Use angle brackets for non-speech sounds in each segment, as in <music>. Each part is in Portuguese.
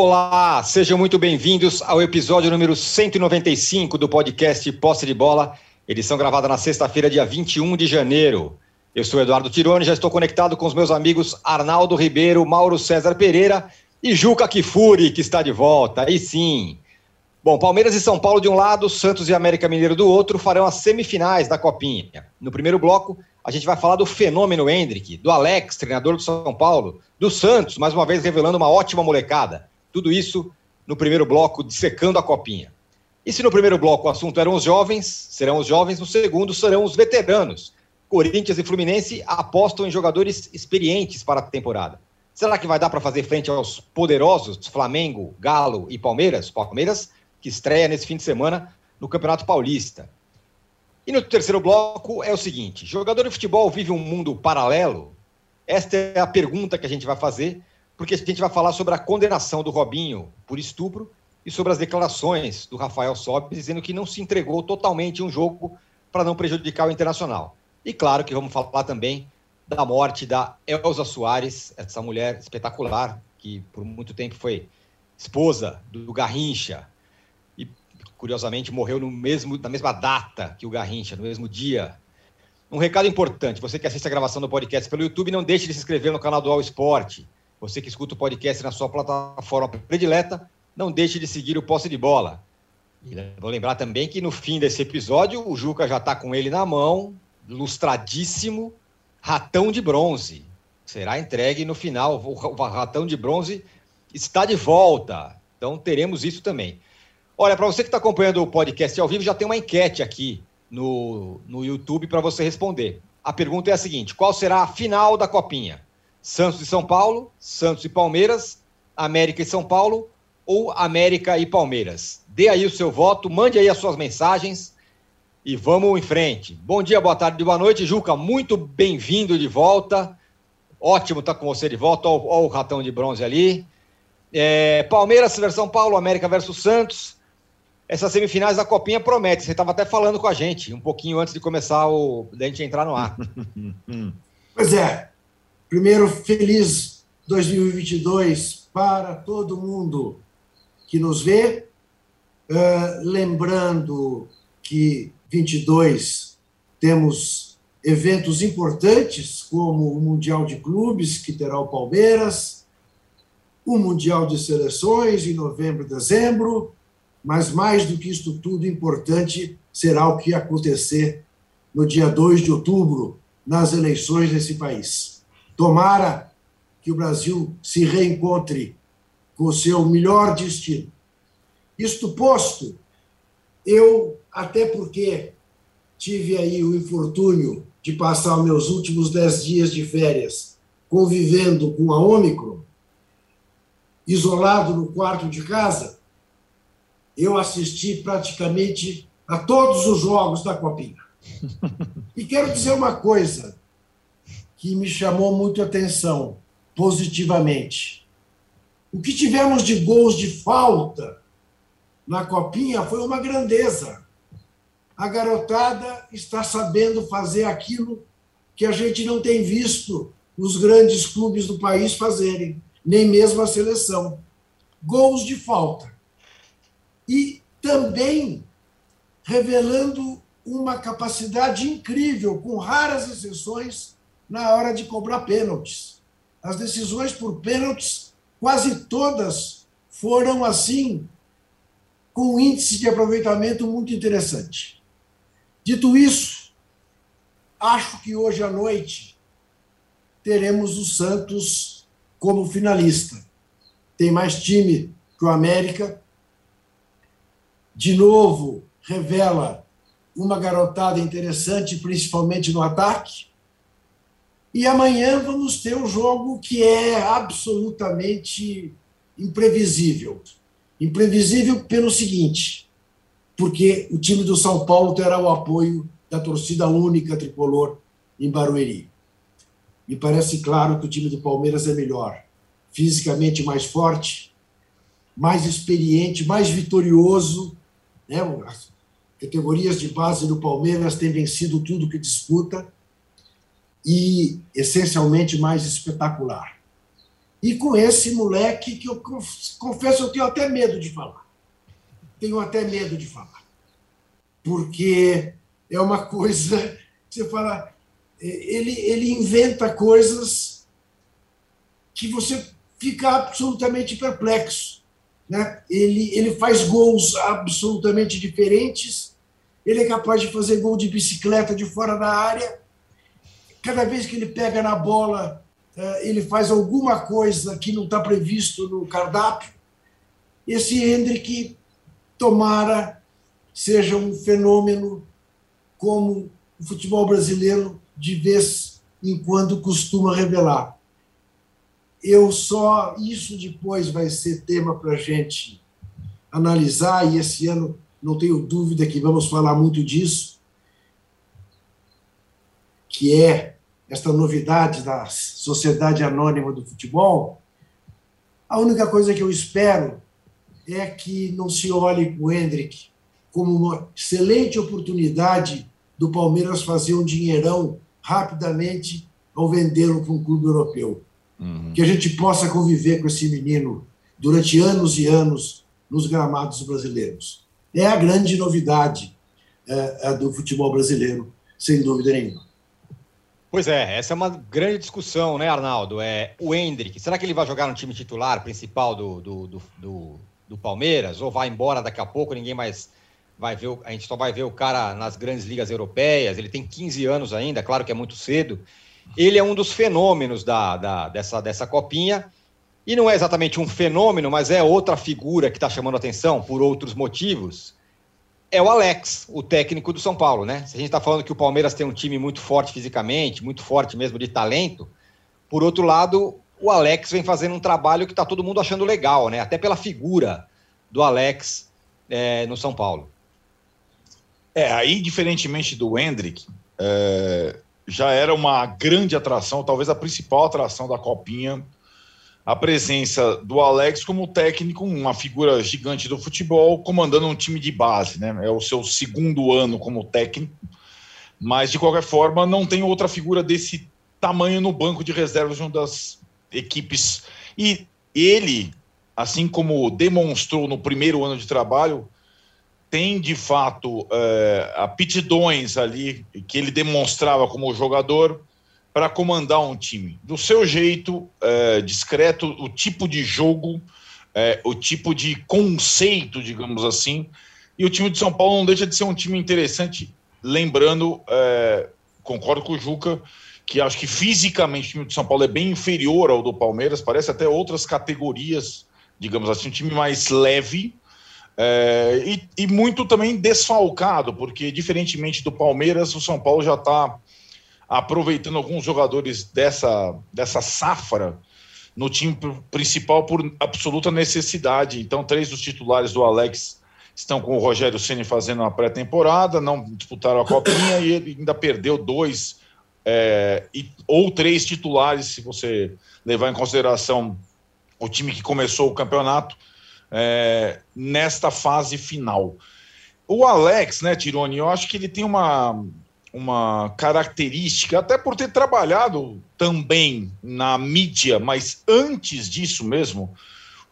Olá, sejam muito bem-vindos ao episódio número 195 do podcast Posse de Bola, edição gravada na sexta-feira, dia 21 de janeiro. Eu sou Eduardo Tironi, já estou conectado com os meus amigos Arnaldo Ribeiro, Mauro César Pereira e Juca Kifuri, que está de volta. Aí sim. Bom, Palmeiras e São Paulo de um lado, Santos e América Mineiro do outro farão as semifinais da Copinha. No primeiro bloco, a gente vai falar do fenômeno Hendrick, do Alex, treinador do São Paulo, do Santos, mais uma vez revelando uma ótima molecada. Tudo isso no primeiro bloco, dissecando a copinha. E se no primeiro bloco o assunto eram os jovens, serão os jovens, no segundo serão os veteranos. Corinthians e Fluminense apostam em jogadores experientes para a temporada. Será que vai dar para fazer frente aos poderosos Flamengo, Galo e Palmeiras? Palmeiras que estreia nesse fim de semana no Campeonato Paulista. E no terceiro bloco é o seguinte: jogador de futebol vive um mundo paralelo? Esta é a pergunta que a gente vai fazer porque a gente vai falar sobre a condenação do Robinho por estupro e sobre as declarações do Rafael Sobis dizendo que não se entregou totalmente um jogo para não prejudicar o Internacional. E claro que vamos falar também da morte da Elza Soares, essa mulher espetacular que por muito tempo foi esposa do Garrincha e curiosamente morreu no mesmo na mesma data que o Garrincha, no mesmo dia. Um recado importante, você que assiste a gravação do podcast pelo YouTube, não deixe de se inscrever no canal do All Sport você que escuta o podcast na sua plataforma predileta, não deixe de seguir o Posse de Bola. E vou lembrar também que no fim desse episódio, o Juca já está com ele na mão, lustradíssimo, ratão de bronze. Será entregue no final. O ratão de bronze está de volta. Então teremos isso também. Olha, para você que está acompanhando o podcast ao vivo, já tem uma enquete aqui no, no YouTube para você responder. A pergunta é a seguinte: qual será a final da Copinha? Santos e São Paulo, Santos e Palmeiras, América e São Paulo ou América e Palmeiras. Dê aí o seu voto, mande aí as suas mensagens e vamos em frente. Bom dia, boa tarde, boa noite. Juca, muito bem-vindo de volta. Ótimo estar tá com você de volta. Olha, o ratão de bronze ali. É, Palmeiras versus São Paulo, América versus Santos. Essas semifinais da Copinha promete. Você estava até falando com a gente um pouquinho antes de começar o. da gente entrar no ar. <laughs> pois é. Primeiro, feliz 2022 para todo mundo que nos vê. Uh, lembrando que 22 temos eventos importantes, como o Mundial de Clubes, que terá o Palmeiras, o Mundial de Seleções em novembro e dezembro, mas mais do que isso tudo, importante será o que acontecer no dia 2 de outubro, nas eleições desse país. Tomara que o Brasil se reencontre com o seu melhor destino. Isto posto, eu, até porque tive aí o infortúnio de passar meus últimos dez dias de férias convivendo com a Ômicron, isolado no quarto de casa, eu assisti praticamente a todos os jogos da Copinha. <laughs> E quero dizer uma coisa: que me chamou muito a atenção, positivamente. O que tivemos de gols de falta na Copinha foi uma grandeza. A garotada está sabendo fazer aquilo que a gente não tem visto os grandes clubes do país fazerem, nem mesmo a seleção. Gols de falta. E também revelando uma capacidade incrível, com raras exceções, na hora de cobrar pênaltis. As decisões por pênaltis, quase todas foram assim, com um índice de aproveitamento muito interessante. Dito isso, acho que hoje à noite teremos o Santos como finalista. Tem mais time que o América. De novo, revela uma garotada interessante, principalmente no ataque. E amanhã vamos ter um jogo que é absolutamente imprevisível. Imprevisível pelo seguinte, porque o time do São Paulo terá o apoio da torcida única tricolor em Barueri. Me parece claro que o time do Palmeiras é melhor, fisicamente mais forte, mais experiente, mais vitorioso. Né? As categorias de base do Palmeiras têm vencido tudo que disputa e essencialmente mais espetacular. E com esse moleque que eu confesso eu tenho até medo de falar. Tenho até medo de falar. Porque é uma coisa você fala, é, ele, ele inventa coisas que você fica absolutamente perplexo. Né? Ele, ele faz gols absolutamente diferentes, ele é capaz de fazer gol de bicicleta de fora da área. Cada vez que ele pega na bola, é, ele faz alguma coisa que não está previsto no cardápio. Esse Hendrick, tomara, seja um fenômeno como o futebol brasileiro de vez em quando costuma revelar. Eu só isso depois vai ser tema para a gente analisar e esse ano não tenho dúvida que vamos falar muito disso, que é esta novidade da sociedade anônima do futebol. A única coisa que eu espero é que não se olhe o Hendrick como uma excelente oportunidade do Palmeiras fazer um dinheirão rapidamente ao vendê-lo para um clube europeu. Uhum. Que a gente possa conviver com esse menino durante anos e anos nos gramados brasileiros. É a grande novidade é, é do futebol brasileiro, sem dúvida nenhuma. Pois é, essa é uma grande discussão, né, Arnaldo? É, o Hendrick, será que ele vai jogar no time titular principal do, do, do, do, do Palmeiras? Ou vai embora daqui a pouco, ninguém mais vai ver, a gente só vai ver o cara nas grandes ligas europeias, ele tem 15 anos ainda, claro que é muito cedo. Ele é um dos fenômenos da, da dessa, dessa copinha, e não é exatamente um fenômeno, mas é outra figura que está chamando atenção por outros motivos. É o Alex, o técnico do São Paulo, né? Se a gente está falando que o Palmeiras tem um time muito forte fisicamente, muito forte mesmo de talento, por outro lado, o Alex vem fazendo um trabalho que está todo mundo achando legal, né? Até pela figura do Alex é, no São Paulo. É, aí, diferentemente do Hendrick, é, já era uma grande atração, talvez a principal atração da Copinha, a presença do Alex como técnico, uma figura gigante do futebol, comandando um time de base, né? É o seu segundo ano como técnico, mas de qualquer forma não tem outra figura desse tamanho no banco de reservas de uma das equipes. E ele, assim como demonstrou no primeiro ano de trabalho, tem de fato é, aptidões ali que ele demonstrava como jogador para comandar um time do seu jeito é, discreto, o tipo de jogo, é, o tipo de conceito, digamos assim. E o time de São Paulo não deixa de ser um time interessante. Lembrando, é, concordo com o Juca, que acho que fisicamente o time de São Paulo é bem inferior ao do Palmeiras, parece até outras categorias, digamos assim, um time mais leve é, e, e, muito também desfalcado, porque diferentemente do Palmeiras, o São Paulo já está aproveitando alguns jogadores dessa, dessa safra no time principal por absoluta necessidade. Então, três dos titulares do Alex estão com o Rogério Ceni fazendo uma pré-temporada, não disputaram a copinha e ele ainda perdeu dois é, e, ou três titulares, se você levar em consideração o time que começou o campeonato é, nesta fase final. O Alex, né, Tironi, eu acho que ele tem uma, uma característica, até por ter trabalhado também na mídia, mas antes disso mesmo,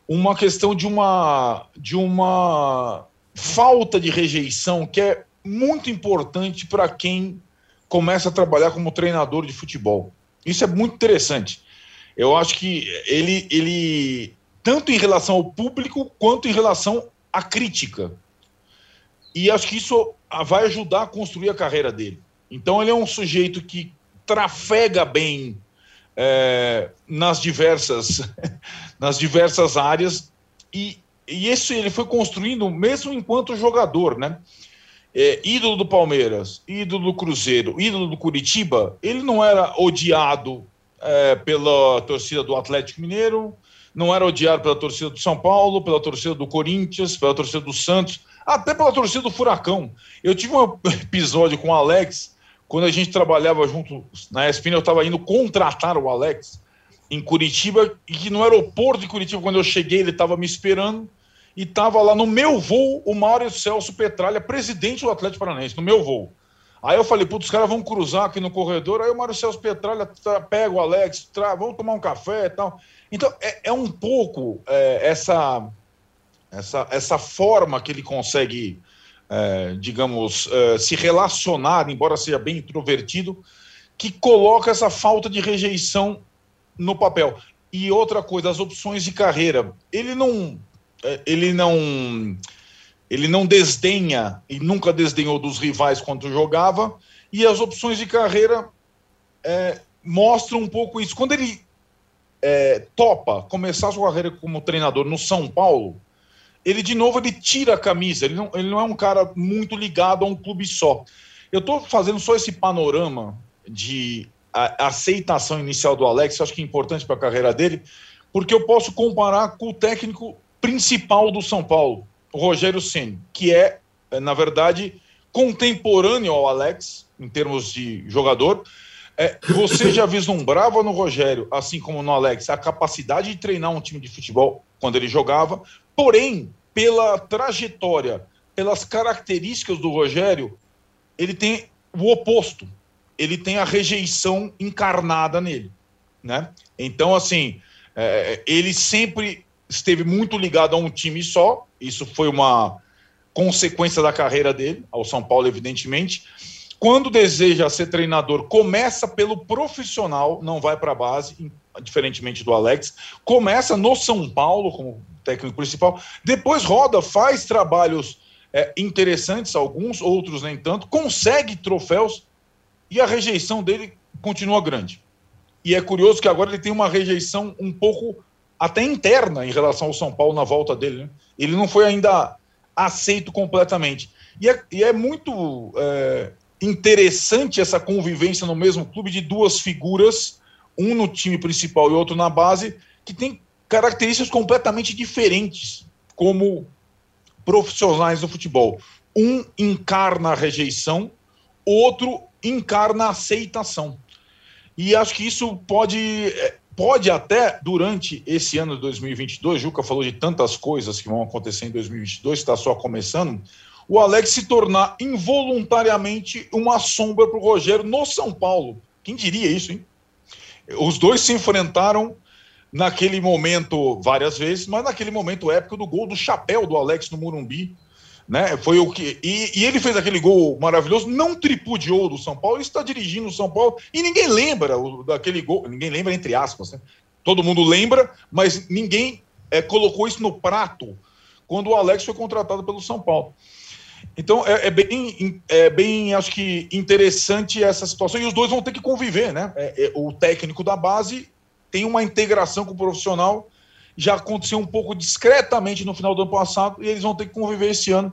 uma questão de uma, de uma falta de rejeição que é muito importante para quem começa a trabalhar como treinador de futebol. Isso é muito interessante. Eu acho que ele, ele tanto em relação ao público quanto em relação à crítica. E acho que isso vai ajudar a construir a carreira dele. Então, ele é um sujeito que trafega bem é, nas diversas <laughs> nas diversas áreas e, e isso ele foi construindo mesmo enquanto jogador, né? É, ídolo do Palmeiras, ídolo do Cruzeiro, ídolo do Curitiba, ele não era odiado é, pela torcida do Atlético Mineiro, não era odiado pela torcida do São Paulo, pela torcida do Corinthians, pela torcida do Santos, até pela torcida do Furacão. Eu tive um <laughs> episódio com o Alex, quando a gente trabalhava junto na ESPN, eu estava indo contratar o Alex em Curitiba, e que no aeroporto de Curitiba, quando eu cheguei, ele estava me esperando, e estava lá no meu voo o Mário Celso Petralha, presidente do Atlético Paranaense, no meu voo. Aí eu falei, putz, os caras vão cruzar aqui no corredor. Aí o Marcelo Petralha pega o Alex, vamos tomar um café e tal. Então, é, é um pouco é, essa, essa, essa forma que ele consegue, é, digamos, é, se relacionar, embora seja bem introvertido, que coloca essa falta de rejeição no papel. E outra coisa, as opções de carreira. Ele não. É, ele não ele não desdenha e nunca desdenhou dos rivais quando jogava, e as opções de carreira é, mostram um pouco isso. Quando ele é, topa começar sua carreira como treinador no São Paulo, ele de novo ele tira a camisa, ele não, ele não é um cara muito ligado a um clube só. Eu estou fazendo só esse panorama de aceitação inicial do Alex, acho que é importante para a carreira dele, porque eu posso comparar com o técnico principal do São Paulo, o Rogério Ceni, que é, é, na verdade, contemporâneo ao Alex, em termos de jogador. É, você já vislumbrava no Rogério, assim como no Alex, a capacidade de treinar um time de futebol quando ele jogava, porém, pela trajetória, pelas características do Rogério, ele tem o oposto. Ele tem a rejeição encarnada nele. Né? Então, assim, é, ele sempre esteve muito ligado a um time só, isso foi uma consequência da carreira dele, ao São Paulo, evidentemente. Quando deseja ser treinador, começa pelo profissional, não vai para a base, diferentemente do Alex. Começa no São Paulo como técnico principal, depois roda, faz trabalhos é, interessantes, alguns, outros nem tanto, consegue troféus e a rejeição dele continua grande. E é curioso que agora ele tem uma rejeição um pouco até interna em relação ao São Paulo na volta dele. Né? Ele não foi ainda aceito completamente. E é, e é muito é, interessante essa convivência no mesmo clube de duas figuras, um no time principal e outro na base, que tem características completamente diferentes como profissionais do futebol. Um encarna a rejeição, outro encarna a aceitação. E acho que isso pode é, pode até, durante esse ano de 2022, Juca falou de tantas coisas que vão acontecer em 2022, está só começando, o Alex se tornar involuntariamente uma sombra para o Rogério no São Paulo. Quem diria isso, hein? Os dois se enfrentaram naquele momento várias vezes, mas naquele momento épico do gol do chapéu do Alex no Murumbi, né? Foi o que e, e, ele fez aquele gol maravilhoso, não tripudiou do São Paulo, está dirigindo o São Paulo e ninguém lembra o, daquele gol, ninguém lembra entre aspas, né? Todo mundo lembra, mas ninguém é, colocou isso no prato quando o Alex foi contratado pelo São Paulo. Então é, é, bem, é bem, acho que interessante essa situação e os dois vão ter que conviver, né? É, é, o técnico da base tem uma integração com o profissional já aconteceu um pouco discretamente no final do ano passado e eles vão ter que conviver esse ano.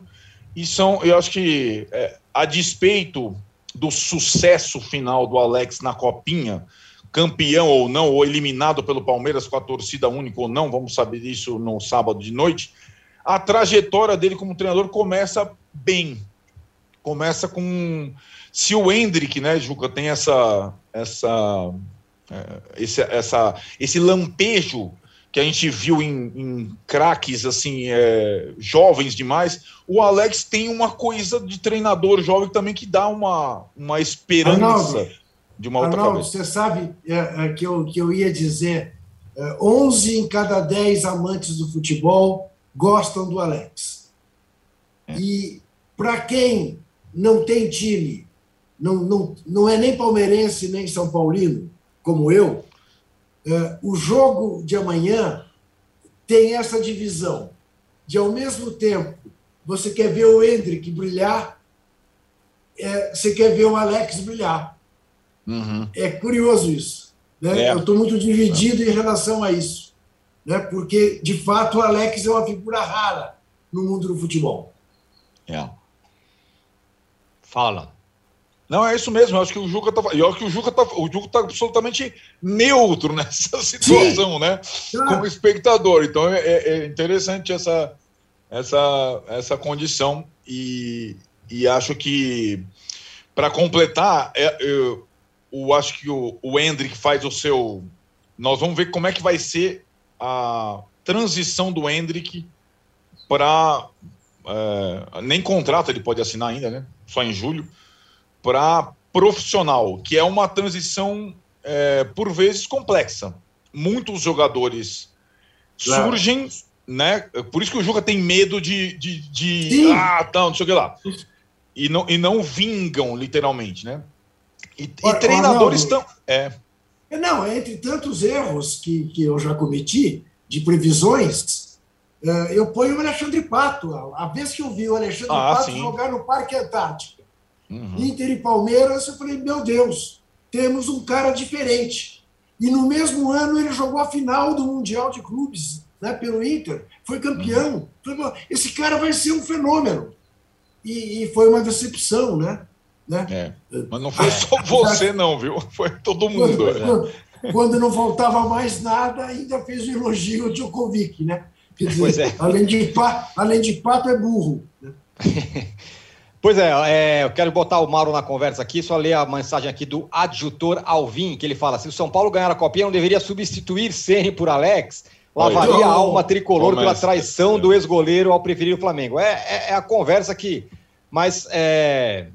E são, eu acho que, é, a despeito do sucesso final do Alex na Copinha, campeão ou não, ou eliminado pelo Palmeiras com a torcida única ou não, vamos saber disso no sábado de noite. A trajetória dele como treinador começa bem. Começa com. Se o Hendrick, né, Juca, tem essa, essa, esse, essa, esse lampejo que a gente viu em, em craques assim é, jovens demais, o Alex tem uma coisa de treinador jovem também que dá uma, uma esperança Arnaldo, de uma outra Arnaldo, cabeça. Você sabe é, é, que, eu, que eu ia dizer, é, 11 em cada 10 amantes do futebol gostam do Alex. É. E para quem não tem time, não, não, não é nem palmeirense nem São Paulino, como eu, é, o jogo de amanhã tem essa divisão de, ao mesmo tempo, você quer ver o Hendrick brilhar, é, você quer ver o Alex brilhar. Uhum. É curioso isso. Né? É. Eu estou muito dividido em relação a isso. Né? Porque, de fato, o Alex é uma figura rara no mundo do futebol. É. Fala. Não, é isso mesmo. Eu acho que o Juca tá. Eu acho que o Juca tá, o Juca tá absolutamente neutro <laughs> nessa situação, Sim. né? Como espectador. Então é, é, é, interessante essa, essa, essa condição. E, e acho que, para completar, é, eu, eu, acho que o, o Hendrick faz o seu. Nós vamos ver como é que vai ser a transição do Hendrick para. É, nem contrato ele pode assinar ainda, né? Só em julho para profissional, que é uma transição é, por vezes complexa. Muitos jogadores claro. surgem, né? Por isso que o Juca tem medo de, de, de ah, tá, não sei o que lá. E não, e não vingam, literalmente, né? E, e treinadores estão. É. é. Não, entre tantos erros que, que eu já cometi de previsões, eh, eu ponho o Alexandre Pato. A vez que eu vi o Alexandre ah, Pato sim. jogar no Parque Antártica, uhum. Inter e Palmeiras, eu falei, meu Deus, temos um cara diferente. E no mesmo ano ele jogou a final do Mundial de Clubes né, pelo Inter, foi campeão. Uhum. Esse cara vai ser um fenômeno. E, e foi uma decepção, né? né? É. Mas não foi <laughs> só você, não, viu? <laughs> Foi todo mundo. Quando, né? quando, não faltava mais nada, ainda fez o elogio ao Djokovic, né? Dizer, é. além, de pato, além de pato, é burro. Né? <laughs> Pois é, é, eu quero botar o Mauro na conversa aqui, só ler a mensagem aqui do adjutor Alvim, que ele fala: se o São Paulo ganhar a copinha, não deveria substituir Ceni por Alex, lavaria a alma tricolor pela traição do ex-goleiro ao preferir o Flamengo. É, é, é, a conversa que. Mas é,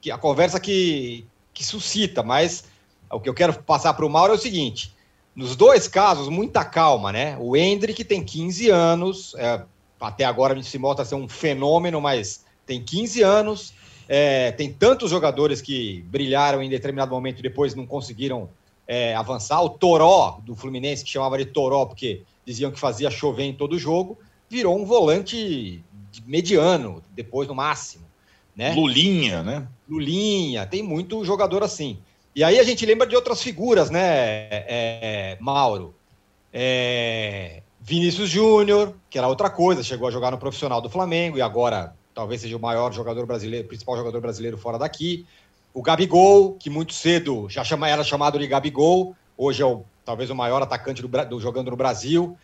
que a conversa que, que suscita, mas o que eu quero passar para o Mauro é o seguinte: nos dois casos, muita calma, né? O Hendrick tem 15 anos, é, até agora a gente se mostra ser um fenômeno, mas tem 15 anos, é, tem tantos jogadores que brilharam em determinado momento e depois não conseguiram é, avançar. O Toró, do Fluminense, que chamava de Toró porque diziam que fazia chover em todo jogo, virou um volante mediano, depois no máximo. Né? Lulinha, né? Lulinha, tem muito jogador assim. E aí a gente lembra de outras figuras, né, é, Mauro? É, Vinícius Júnior, que era outra coisa, chegou a jogar no profissional do Flamengo e agora talvez seja o maior jogador brasileiro, principal jogador brasileiro fora daqui. O Gabigol, que muito cedo já chama, era chamado de Gabigol, hoje é o, talvez o maior atacante do, do jogando no Brasil.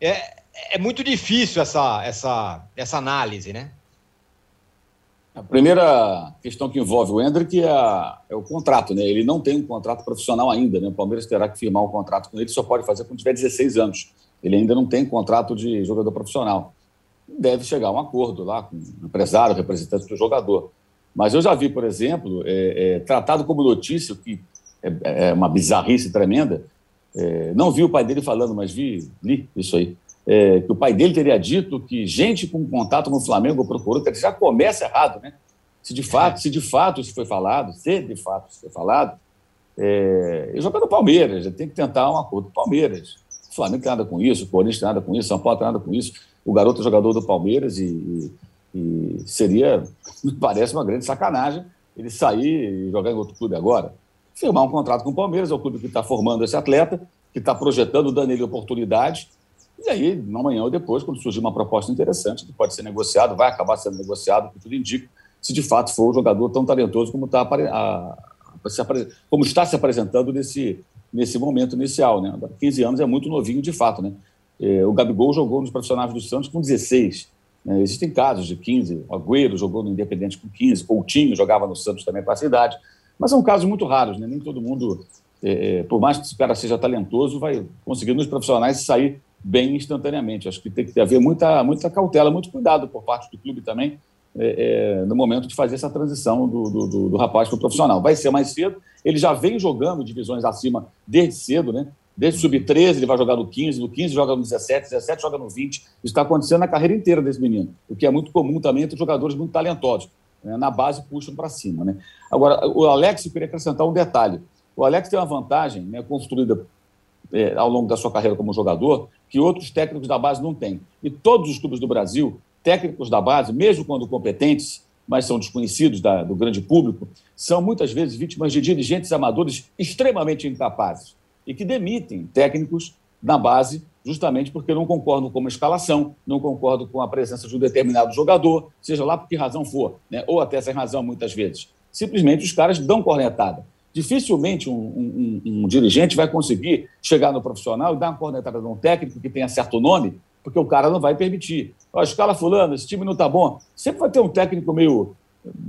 É, é muito difícil essa, essa, essa análise, né? A primeira questão que envolve o Hendrick é, a, é, o contrato, né? Ele não tem um contrato profissional ainda, né? O Palmeiras terá que firmar um contrato com ele, só pode fazer quando tiver 16 anos. Ele ainda não tem contrato de jogador profissional deve chegar a um acordo lá com o empresário, representante do jogador. Mas eu já vi, por exemplo, é, é, tratado como notícia, que é, é uma bizarrice tremenda, é, não vi o pai dele falando, mas vi, li isso aí, é, que o pai dele teria dito que gente com contato no Flamengo procurou, que já começa errado, né? Se de fato, se de fato isso foi falado, se de fato isso foi falado, é, e jogando Palmeiras, tem que tentar um acordo com Palmeiras. O Flamengo tem nada com isso, o Corinthians tem nada com isso, São Paulo tem nada com isso o garoto jogador do Palmeiras e, e, seria, parece, uma grande sacanagem ele sair e jogar em outro clube agora. Firmar um contrato com o Palmeiras, é o clube que está formando esse atleta, que está projetando, dando ele oportunidade. E aí, amanhã ou depois, quando surgir uma proposta interessante, que pode ser negociado, vai acabar sendo negociado, que tudo indica, se de fato for um jogador tão talentoso como, tá, como está se apresentando nesse, nesse momento inicial. Né? 15 anos é muito novinho de fato. Né? É, o Gabigol jogou nos profissionais do Santos com 16. Né? Existem casos de 15. O Agüero jogou no Independente com 15. Coutinho jogava no Santos também com essa idade. Mas são casos muito raros. Né? Nem todo mundo, é, é por mais que o cara seja talentoso, vai conseguir nos profissionais sair bem instantaneamente. Acho que tem que haver muita, muita cautela, muito cuidado por parte do clube também é, é, no momento de fazer essa transição do, do, do, do rapaz para o profissional. Vai ser mais cedo, ele já vem jogando divisões acima desde cedo, né? Desde sub-13, ele vai jogar no 15, no 15 joga no 17, 17 joga no 20. Isso está acontecendo na carreira inteira desse menino, o que é muito comum também entre jogadores muito talentosos. Né? Na base, puxam para cima. Né? Agora, o Alex, eu queria acrescentar um detalhe. O Alex tem uma vantagem né, construída é, ao longo da sua carreira como jogador que outros técnicos da base não têm. E todos os clubes do Brasil, técnicos da base, mesmo quando competentes, mas são desconhecidos da, do grande público, são muitas vezes vítimas de dirigentes amadores extremamente incapazes e que demitem técnicos na base justamente porque não concordam com uma escalação, não concordam com a presença de um determinado jogador, seja lá por que razão for, né? ou até sem razão muitas vezes. Simplesmente os caras dão cornetada. Dificilmente um, um, um, dirigente vai conseguir chegar no profissional e dar uma cornetada um técnico que tenha certo nome, porque o cara não vai permitir. Ó, escala fulano, esse time não está bom. Sempre vai ter um técnico meio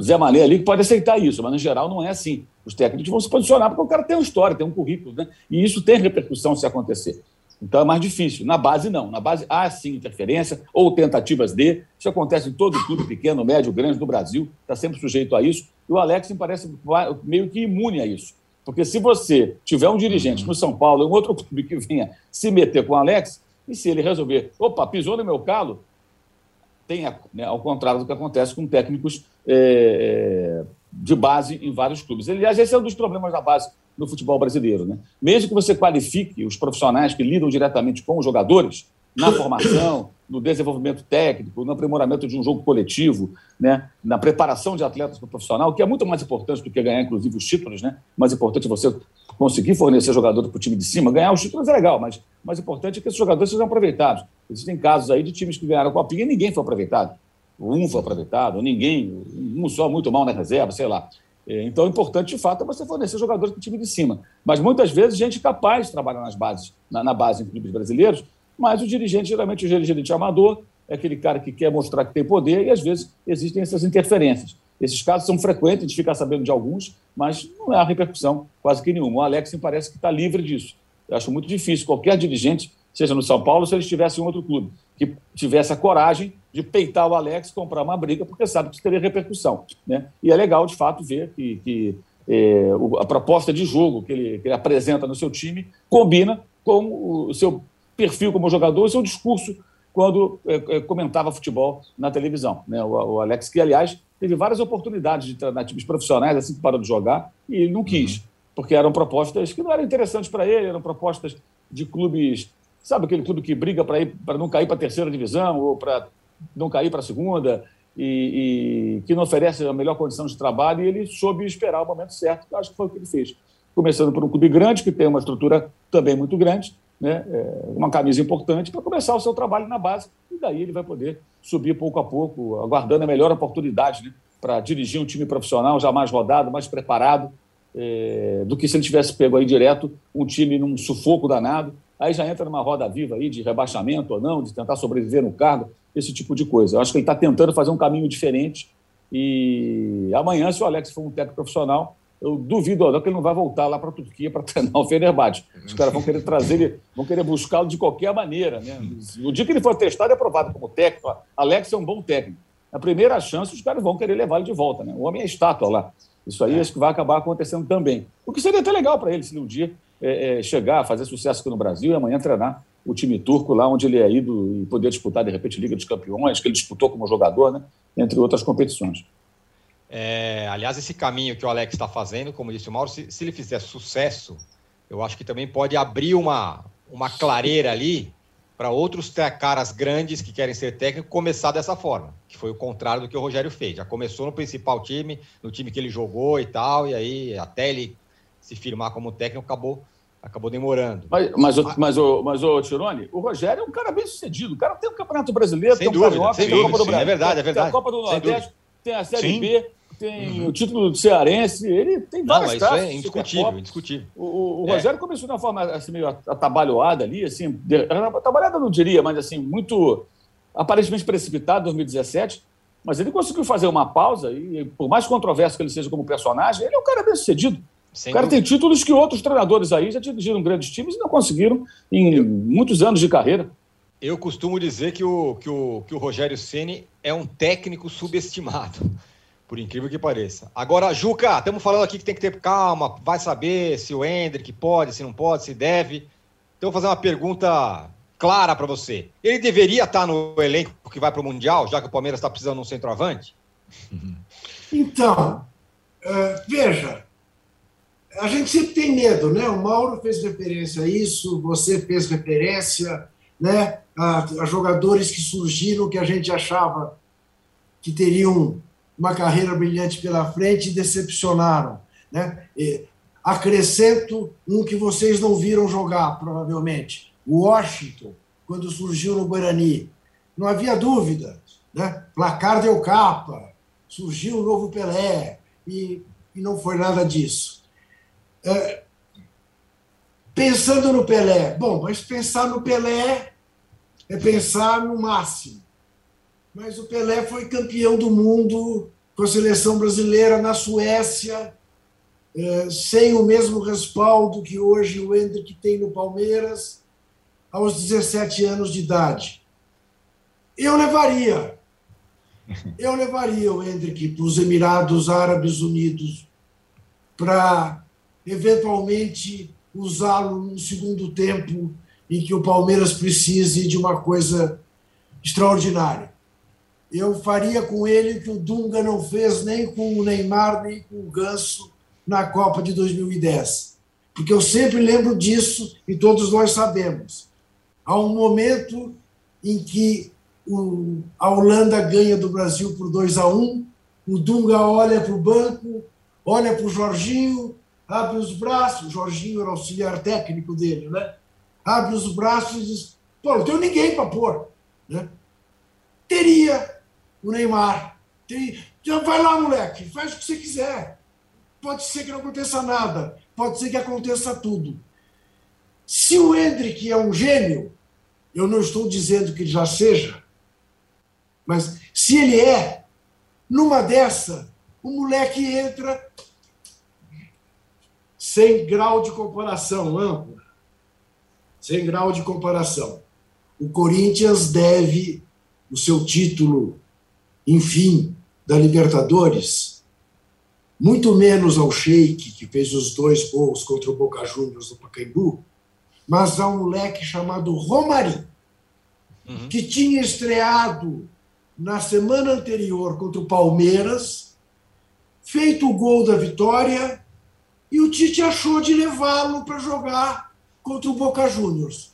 Zé Mané ali que pode aceitar isso, mas no geral não é assim. Os técnicos vão se posicionar porque o cara tem uma história, tem um currículo, né? E isso tem repercussão se acontecer. Então é mais difícil. Na base, não. Na base, há sim interferência ou tentativas de. Isso acontece em todo clube pequeno, médio, grande do Brasil, está sempre sujeito a isso. E o Alex me parece meio que imune a isso. Porque se você tiver um dirigente no São Paulo, um outro <laughs> clube que venha se meter com o Alex, e se ele resolver, opa, pisou no meu calo, tem, né, ao contrário do que acontece com técnicos é, de base em vários clubes. Aliás, esse é um dos problemas da base no futebol brasileiro. Né? Mesmo que você qualifique os profissionais que lidam diretamente com os jogadores, na formação, no desenvolvimento técnico, no aprimoramento de um jogo coletivo, né? na preparação de atletas para o profissional, que é muito mais importante do que ganhar, inclusive, os títulos. Né? Mais importante é você conseguir fornecer jogadores para o time de cima. Ganhar os títulos é legal, mas mais importante é que esses jogadores sejam aproveitados. Existem casos aí de times que ganharam a Copinha e ninguém foi aproveitado. Um foi aproveitado, ninguém, um só muito mal na reserva, sei lá. É, então, o importante, de fato, é você fornecer jogadores para o time de cima. Mas, muitas vezes, gente capaz trabalha nas bases, na, na base em clubes brasileiros, mas o dirigente, geralmente, o dirigente amador, é aquele cara que quer mostrar que tem poder e, às vezes, existem essas interferências. Esses casos são frequentes, a gente fica sabendo de alguns, mas não há repercussão quase que nenhuma. O Alex me parece que está livre disso. Eu acho muito difícil qualquer dirigente, seja no São Paulo, se ele estivesse em outro clube, que tivesse a coragem de peitar o Alex, comprar uma briga, porque sabe que isso teria repercussão. Né? E é legal, de fato, ver que, que é, a proposta de jogo que ele, que ele, apresenta no seu time combina com o seu perfil como jogador, o seu discurso quando é, é, comentava futebol na televisão. Né? O, o, Alex, que, aliás, teve várias oportunidades de treinar times profissionais assim que parou de jogar e ele não quis, uhum. porque eram propostas que não eram interessantes para ele, eram propostas de clubes, sabe aquele clube que briga para não cair para a terceira divisão ou para não cair para a segunda e, e, que não oferece a melhor condição de trabalho, e ele soube esperar o momento certo, que acho que foi o que ele fez. Começando por um clube grande, que tem uma estrutura também muito grande, né, é, uma camisa importante, para começar o seu trabalho na base, e daí ele vai poder subir pouco a pouco, aguardando a melhor oportunidade né, para dirigir um time profissional já mais rodado, mais preparado, é, do que se ele tivesse pego aí direto um time num sufoco danado. Aí já entra numa roda viva aí de rebaixamento ou não, de tentar sobreviver no cargo esse tipo de coisa. Eu acho que ele está tentando fazer um caminho diferente e amanhã, se o Alex for um técnico profissional, eu duvido ó, que ele não vai voltar lá para a Turquia para <laughs> treinar o Fenerbahçe. Os caras vão querer trazer ele, vão querer buscá-lo de qualquer maneira. Né? No dia que ele for testado e aprovado como técnico, Alex é um bom técnico. Na primeira chance, os caras vão querer levar ele de volta. Né? O homem é estátua lá. Isso aí é. acho que vai acabar acontecendo também. O que seria até legal para ele se um dia é, é, chegar, fazer sucesso aqui no Brasil e amanhã treinar o time turco lá onde ele é ido e poder disputar, de repente, Liga dos Campeões, que ele disputou como jogador, né? entre outras competições. É, aliás, esse caminho que o Alex está fazendo, como disse o Mauro, se, se, ele fizer sucesso, eu acho que também pode abrir uma, uma clareira ali para outros caras grandes que querem ser técnico começar dessa forma, que foi o contrário do que o Rogério fez. Já começou no principal time, no time que ele jogou e tal, e aí até ele se firmar como técnico acabou Acabou demorando. Mas, mas, o, mas, o, mas o Tirone, o Rogério é um cara bem sucedido. O cara tem o Campeonato Brasileiro, sem tem o Carioca, tem a Copa do Brasil. É verdade, é verdade. Tem a Copa do Nordeste, tem a Série Sim. B, tem uhum. o título do Cearense. Ele tem várias Não, isso é indiscutível, indiscutível. O, o é. Rogério começou de uma forma assim, meio atabalhoada ali, assim, atabalhada não diria, mas assim, muito aparentemente precipitado em 2017. Mas ele conseguiu fazer uma pausa e, por mais controverso que ele seja como personagem, ele é um cara bem sucedido. Sem o cara dúvida. tem títulos que outros treinadores aí já dirigiram grandes times e não conseguiram em eu, muitos anos de carreira. Eu costumo dizer que o, que o, que o Rogério Ceni é um técnico subestimado, <laughs> por incrível que pareça. Agora, Juca, estamos falando aqui que tem que ter calma, vai saber se o Hendrick pode, se não pode, se deve. Então, vou fazer uma pergunta clara para você. Ele deveria estar no elenco que vai para o Mundial, já que o Palmeiras está precisando de um centroavante? Então, uh, veja, a gente sempre tem medo, né? O Mauro fez referência a isso, você fez referência, né? A, a jogadores que surgiram que a gente achava que teriam uma carreira brilhante pela frente e decepcionaram, né? E acrescento um que vocês não viram jogar, provavelmente, o Washington, quando surgiu no Guarani. Não havia dúvida, né? Placar deu capa, surgiu o novo Pelé e, e não foi nada disso. É, pensando no Pelé, bom, mas pensar no Pelé é pensar no máximo. Mas o Pelé foi campeão do mundo com a seleção brasileira na Suécia, é, sem o mesmo respaldo que hoje o Hendrick tem no Palmeiras. aos 17 anos de idade. Eu levaria. Eu levaria o Hendrick para os Emirados Árabes Unidos para eventualmente usá-lo no segundo tempo em que o Palmeiras precise de uma coisa extraordinária. Eu faria com ele o que o Dunga não fez nem com o Neymar, nem com o Ganso na Copa de 2010. Porque eu sempre lembro disso e todos nós sabemos. Há um momento em que o, a Holanda ganha do Brasil por 2 a 1 o Dunga olha para o banco, olha para o Jorginho, abre os braços, o Jorginho era auxiliar técnico dele, né? abre os braços e diz: pô, não tenho ninguém para pôr. Né? Teria o Neymar. Teria... Vai lá, moleque, faz o que você quiser. Pode ser que não aconteça nada, pode ser que aconteça tudo. Se o Hendrick é um gênio, eu não estou dizendo que já seja, mas se ele é, numa dessa, o moleque entra sem grau de comparação ampla sem grau de comparação. O Corinthians deve o seu título, enfim, da Libertadores, muito menos ao Sheik, que fez os dois gols contra o Boca Juniors no Pacaembu, mas a um moleque chamado Romarinho, uhum. que tinha estreado na semana anterior contra o Palmeiras, feito o gol da vitória, e o Tite achou de levá-lo para jogar contra o Boca Juniors.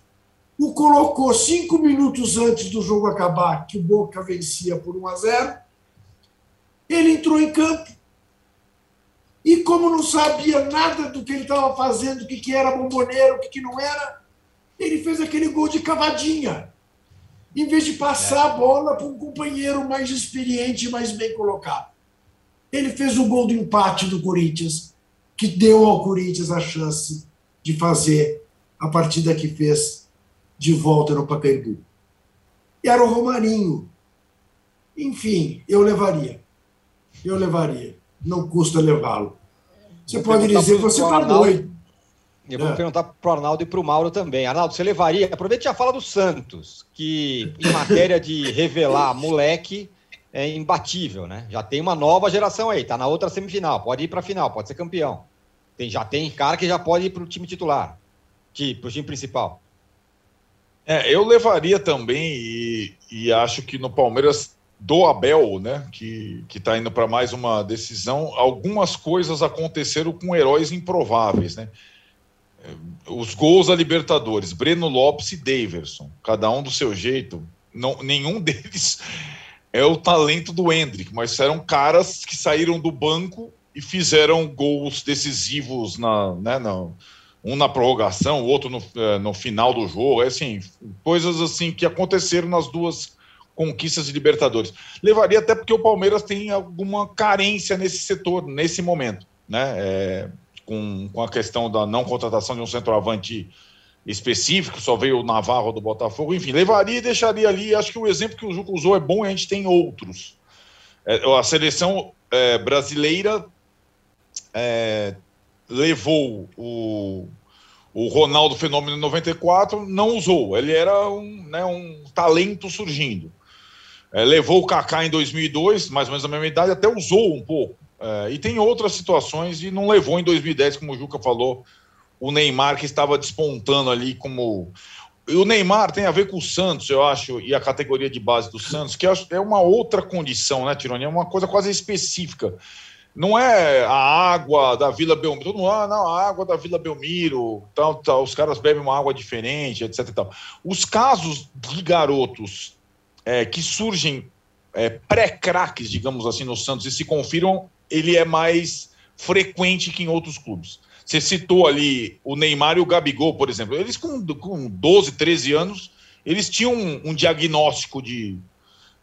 O colocou cinco minutos antes do jogo acabar, que o Boca vencia por 1 a 0. Ele entrou em campo e, como não sabia nada do que ele estava fazendo, o que, que era bomboneiro, o que, que não era, ele fez aquele gol de cavadinha. Em vez de passar a bola para um companheiro mais experiente e mais bem colocado. Ele fez o gol do empate do Corinthians, que deu ao Corinthians a chance de fazer a partida que fez de volta no Pacaembu. E era o Romarinho. Enfim, eu levaria. Eu levaria. Não custa levá-lo. Você pode dizer que você está doido. Eu vou é. perguntar para o Arnaldo e para o Mauro também. Arnaldo, você levaria? Aproveite já fala do Santos, que em matéria de revelar moleque é imbatível, né? Já tem uma nova geração aí, tá na outra semifinal, pode ir para a final, pode ser campeão. Tem, já tem cara que já pode ir para o time titular para o time principal? É, eu levaria também e, e, acho que no Palmeiras do Abel, né, que está indo para mais uma decisão, algumas coisas aconteceram com heróis improváveis, né? Os gols da Libertadores, Breno Lopes e Daverson, cada um do seu jeito, não, nenhum <laughs> deles é o talento do Hendrick, mas eram caras que saíram do banco e fizeram gols decisivos na, né, na, um na prorrogação, o outro no, eh, no final do jogo, é assim, coisas assim que aconteceram nas duas conquistas de Libertadores. Levaria até porque o Palmeiras tem alguma carência nesse setor, nesse momento, né? É, com, com a questão da não contratação de um centroavante específico, só veio o Navarro do Botafogo, enfim, levaria e deixaria ali. Acho que o exemplo que o Juca usou é bom e a gente tem outros. É, a seleção é, brasileira é, levou o, o Ronaldo Fenômeno em 94, não usou. Ele era um, né, um talento surgindo. É, levou o Kaká em 2002, mais ou menos a mesma idade, até usou um pouco. É, e tem outras situações e não levou em 2010, como o Juca falou, o Neymar que estava despontando ali como. O Neymar tem a ver com o Santos, eu acho, e a categoria de base do Santos, que é uma outra condição, né, Tironi? É uma coisa quase específica não é a água da Vila Belmiro. Mundo, ah, não, a água da Vila Belmiro, tal, tal, os caras bebem uma água diferente, etc. Tal. Os casos de garotos é, que surgem é, pré-craques, digamos assim, no Santos e se confirmam, ele é mais frequente que em outros clubes. Você citou ali o Neymar e o Gabigol, por exemplo. Eles com, com 12, 13 anos, eles tinham um, um diagnóstico de,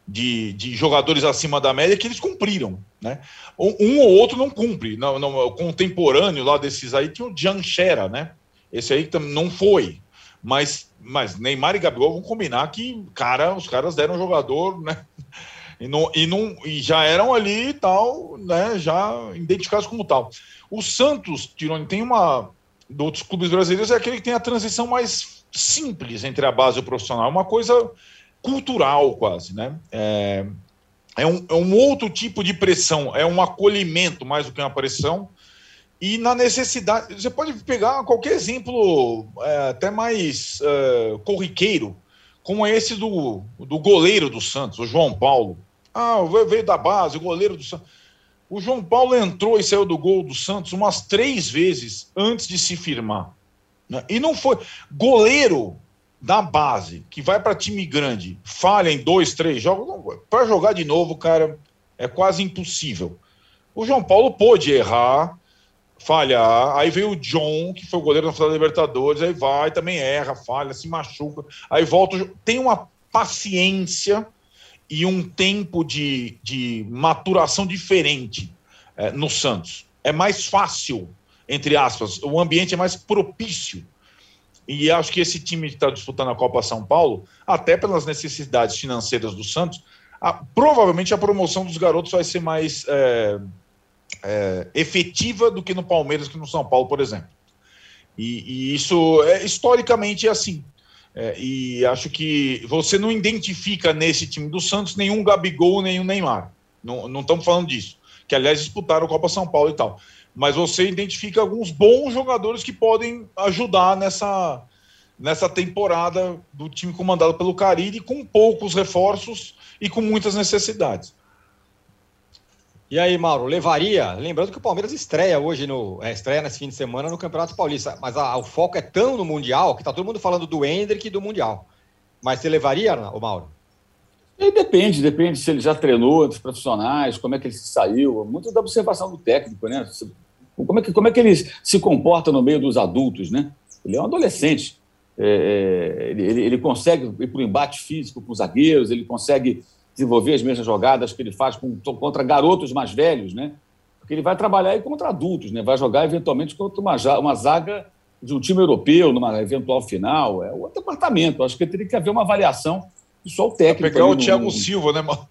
de, de, jogadores acima da média que eles cumpriram, né? Um, ou outro não cumpre. Não, não, o contemporâneo lá desses aí tinha o Janchera, né? Esse aí não foi. Mas, mas Neymar e Gabriel vão combinar que, cara, os caras deram jogador, né? E, não, e, não, e já eram ali e tal, né? Já identificados como tal. O Santos, Tironi, tem uma. Outros clubes brasileiros, é aquele que tem a transição mais simples entre a base e o profissional, uma coisa cultural quase, né? É, é, um, é um outro tipo de pressão, é um acolhimento mais do que uma pressão. E na necessidade, você pode pegar qualquer exemplo é, até mais é, corriqueiro, como esse do, do goleiro do Santos, o João Paulo. Ah, veio da base, o goleiro do Santos. O João Paulo entrou e saiu do gol do Santos umas três vezes antes de se firmar. Né? E não foi. Goleiro da base, que vai para time grande, falha em dois, três jogos, para jogar de novo, cara, é quase impossível. O João Paulo pôde errar, falhar, aí veio o John, que foi o goleiro da final da Libertadores, aí vai, também erra, falha, se machuca, aí volta. Tem uma paciência e um tempo de, de maturação diferente é, no Santos. É mais fácil, entre aspas, o ambiente é mais propício e acho que esse time que está disputando a Copa São Paulo, até pelas necessidades financeiras do Santos, a, provavelmente a promoção dos garotos vai ser mais é, é, efetiva do que no Palmeiras, que no São Paulo, por exemplo. E, e isso é historicamente é assim. É, e acho que você não identifica nesse time do Santos nenhum Gabigol, nenhum Neymar. Não, não estamos falando disso. Que, aliás, disputaram a Copa São Paulo e tal mas você identifica alguns bons jogadores que podem ajudar nessa, nessa temporada do time comandado pelo Carille, com poucos reforços e com muitas necessidades. E aí, Mauro, levaria? Lembrando que o Palmeiras estreia hoje no. É, estreia nesse fim de semana no Campeonato Paulista. Mas a, o foco é tão no Mundial que tá todo mundo falando do Hendrick e do Mundial. Mas você levaria, o Mauro? E depende, depende se ele já treinou entre os profissionais, como é que ele se saiu. Muito da observação do técnico, né? Como é que, como é que ele se comporta no meio dos adultos, né? Ele é um adolescente. É, é ele, ele, consegue ir para o embate físico com os zagueiros, ele consegue desenvolver as mesmas jogadas que ele faz contra garotos mais velhos, né? Porque ele vai trabalhar aí contra adultos, né? Vai jogar eventualmente contra uma, uma zaga de um time europeu numa eventual final. É outro departamento. Acho que teria que haver uma avaliação só o técnico. Vai pegar o Thiago no... Silva, né, mano?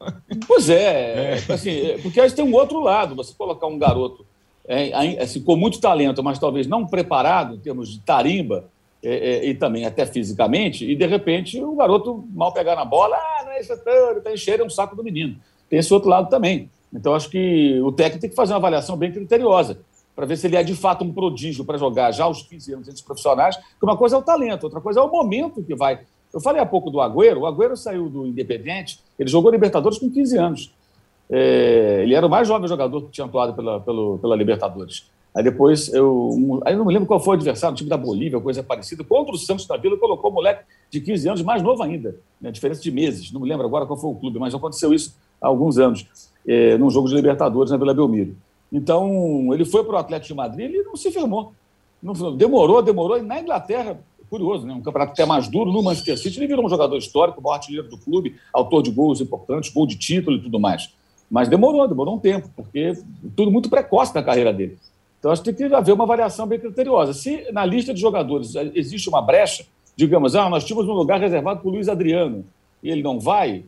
Pois é, <laughs> é. Assim, porque aí tem um outro lado. Você colocar um garoto é, assim, com muito talento, mas talvez não preparado em termos de tarimba é, é, e também até fisicamente, e de repente o garoto mal pegar na bola, ah, não é isso, está enchendo um saco do menino. Tem esse outro lado também. Então acho que o técnico tem que fazer uma avaliação bem criteriosa para ver se ele é de fato um prodígio para jogar já aos 15 anos entre os profissionais, que uma coisa é o talento, outra coisa é o momento que vai. Eu falei há pouco do Agüero, o Agüero saiu do Independente, ele jogou Libertadores com 15 anos. É, ele era o mais jovem jogador que tinha atuado pela, pela Libertadores. Aí depois, eu, aí eu não me lembro qual foi o adversário, o time da Bolívia, coisa parecida. Contra o Santos da Vila, colocou o moleque de 15 anos, mais novo ainda, né, diferença de meses. Não me lembro agora qual foi o clube, mas aconteceu isso há alguns anos, é, num jogo de Libertadores na Vila Belmiro. Então, ele foi para o Atlético de Madrid e não se firmou. Não, demorou, demorou. E na Inglaterra, curioso, né? um campeonato até mais duro, no Manchester City, ele virou um jogador histórico, o maior artilheiro do clube, autor de gols importantes, gol de título e tudo mais. Mas demorou, demorou um tempo, porque tudo muito precoce na carreira dele. Então, acho que tem que haver uma variação bem criteriosa. Se na lista de jogadores existe uma brecha, digamos, ah, nós tínhamos um lugar reservado para o Luiz Adriano e ele não vai,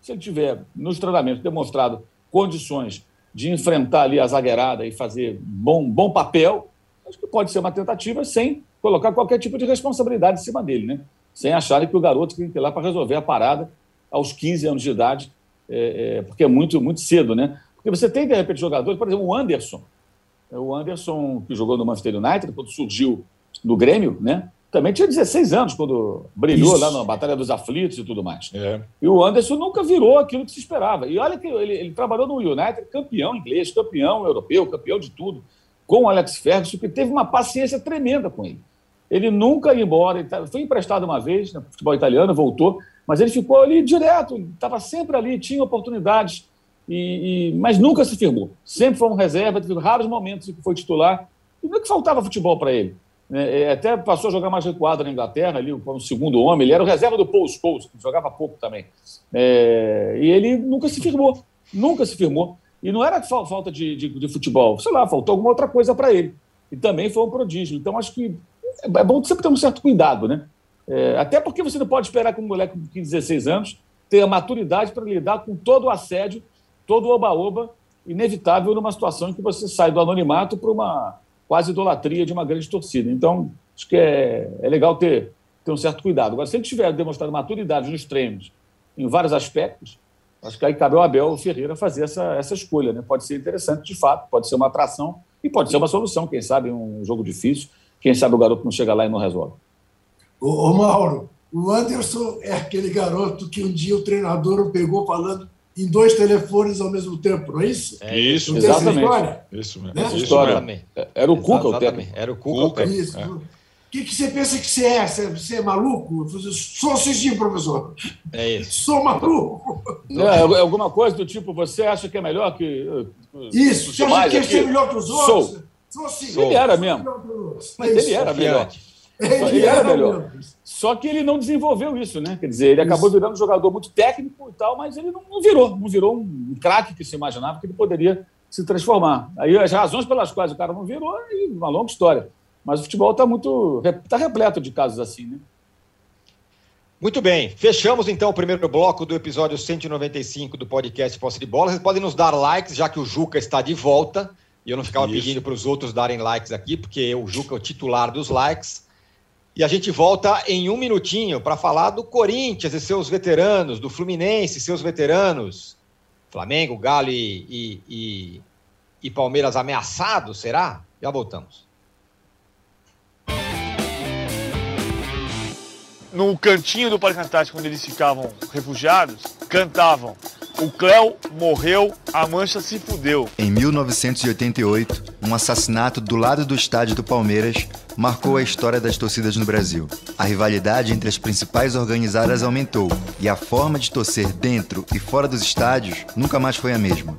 se ele tiver nos treinamentos demonstrado condições de enfrentar ali a zagueirada e fazer bom, bom papel, acho que pode ser uma tentativa sem colocar qualquer tipo de responsabilidade em cima dele, né? Sem acharem que o garoto tem que ir lá para resolver a parada aos 15 anos de idade é, é, porque é muito, muito cedo, né? Porque você tem, de repente, jogadores, por exemplo, o Anderson. É, o Anderson, que jogou no Manchester United, quando surgiu no Grêmio, né? Também tinha 16 anos quando brilhou Isso. lá na Batalha dos Aflitos e tudo mais. É. E o Anderson nunca virou aquilo que se esperava. E olha que ele, ele trabalhou no United, campeão inglês, campeão europeu, campeão de tudo, com o Alex Ferguson, que teve uma paciência tremenda com ele. Ele nunca ia embora, ele tá, foi emprestado uma vez no futebol italiano, voltou, mas ele ficou ali direto, estava sempre ali, tinha oportunidades, e, e, mas nunca se firmou. Sempre foi um reserva, teve raros momentos em que foi titular, e não é que faltava futebol para ele. É, é, até passou a jogar mais recuado na Inglaterra, ali como segundo homem, ele era o reserva do Paul Scholes, que jogava pouco também. É, e ele nunca se firmou, nunca se firmou. E não era falta de, de, de futebol, sei lá, faltou alguma outra coisa para ele. E também foi um prodígio. Então, acho que é bom sempre ter um certo cuidado, né? É, até porque você não pode esperar que um moleque de 16 anos tenha maturidade para lidar com todo o assédio, todo o oba-oba inevitável numa situação em que você sai do anonimato para uma quase idolatria de uma grande torcida. Então, acho que é, é legal ter, ter um certo cuidado. Agora, se ele tiver demonstrado maturidade nos treinos, em vários aspectos, acho que aí cabe ao Abel Ferreira fazer essa, essa escolha. Né? Pode ser interessante, de fato, pode ser uma atração e pode ser uma solução, quem sabe, um jogo difícil. Quem sabe o garoto não chega lá e não resolve. Ô Mauro, o Anderson é aquele garoto que um dia o treinador o pegou falando em dois telefones ao mesmo tempo, não é isso? É isso, exatamente. Isso mesmo. Né? Essa história. Era o Cuca o técnico. Era o Cuca, Cuca. Isso. O que, que você pensa que você é? Você, você é maluco? Eu falei, Sou sim, professor. É isso. <laughs> Sou maluco. É, é alguma coisa do tipo, você acha que é melhor que. uh, Isso. Você acha que é melhor que os outros? Sou sim. Sou. Ele era Sou mesmo. Mas É ele isso. era melhor. Ele era era melhor. mesmo. Só que ele não desenvolveu isso, né? Quer dizer, ele acabou virando um jogador muito técnico e tal, mas ele não, não virou, não virou um craque que se imaginava que ele poderia se transformar. Aí as razões pelas quais o cara não virou é uma longa história. Mas o futebol está muito. está repleto de casos assim, né? Muito bem, fechamos então o primeiro bloco do episódio 195 do podcast Posse de Bola. Vocês podem nos dar likes, já que o Juca está de volta. E eu não ficava Isso. pedindo para os outros darem likes aqui, porque o Juca é o titular dos likes. E a gente volta em um minutinho para falar do Corinthians e seus veteranos, do Fluminense e seus veteranos. Flamengo, Galo e, e, e, e Palmeiras ameaçados, será? Já voltamos. no cantinho do Parque Antártico, onde eles ficavam refugiados, cantavam: O Cléo morreu, a mancha se fudeu. Em 1988, um assassinato do lado do estádio do Palmeiras marcou a história das torcidas no Brasil. A rivalidade entre as principais organizadas aumentou e a forma de torcer dentro e fora dos estádios nunca mais foi a mesma.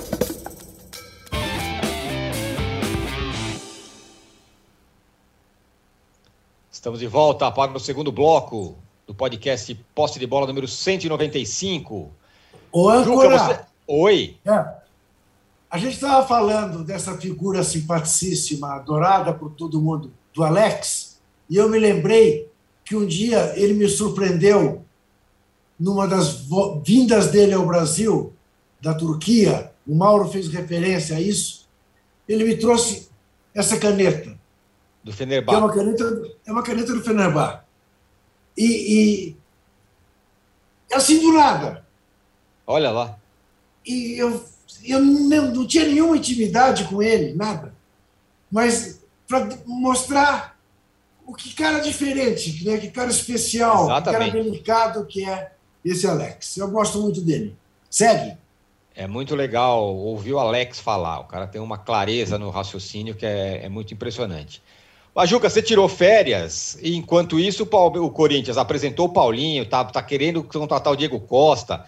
Estamos de volta para o segundo bloco do podcast Posse de Bola número 195. Ô, Juca, âncora, você... Oi. é, a gente estava falando dessa figura simpaticíssima, adorada por todo mundo, do Alex, e eu me lembrei que um dia ele me surpreendeu numa das vindas dele ao Brasil, da Turquia, o Mauro fez referência a isso, ele me trouxe essa caneta, Do que é Fenerbahçe. uma caneta, é uma caneta do Fenerbahçe. E, e assim do nada. Olha lá. E eu, eu não, não tinha nenhuma intimidade com ele, nada. Mas para mostrar o que cara diferente, né? que cara especial, que cara Exatamente. delicado que é esse Alex. Eu gosto muito dele. Segue. É muito legal ouvir o Alex falar. O cara tem uma clareza no raciocínio que é, é muito impressionante. Majuca, você tirou férias e enquanto isso o, o Corinthians apresentou o Paulinho, tá, tá querendo contratar o Diego Costa,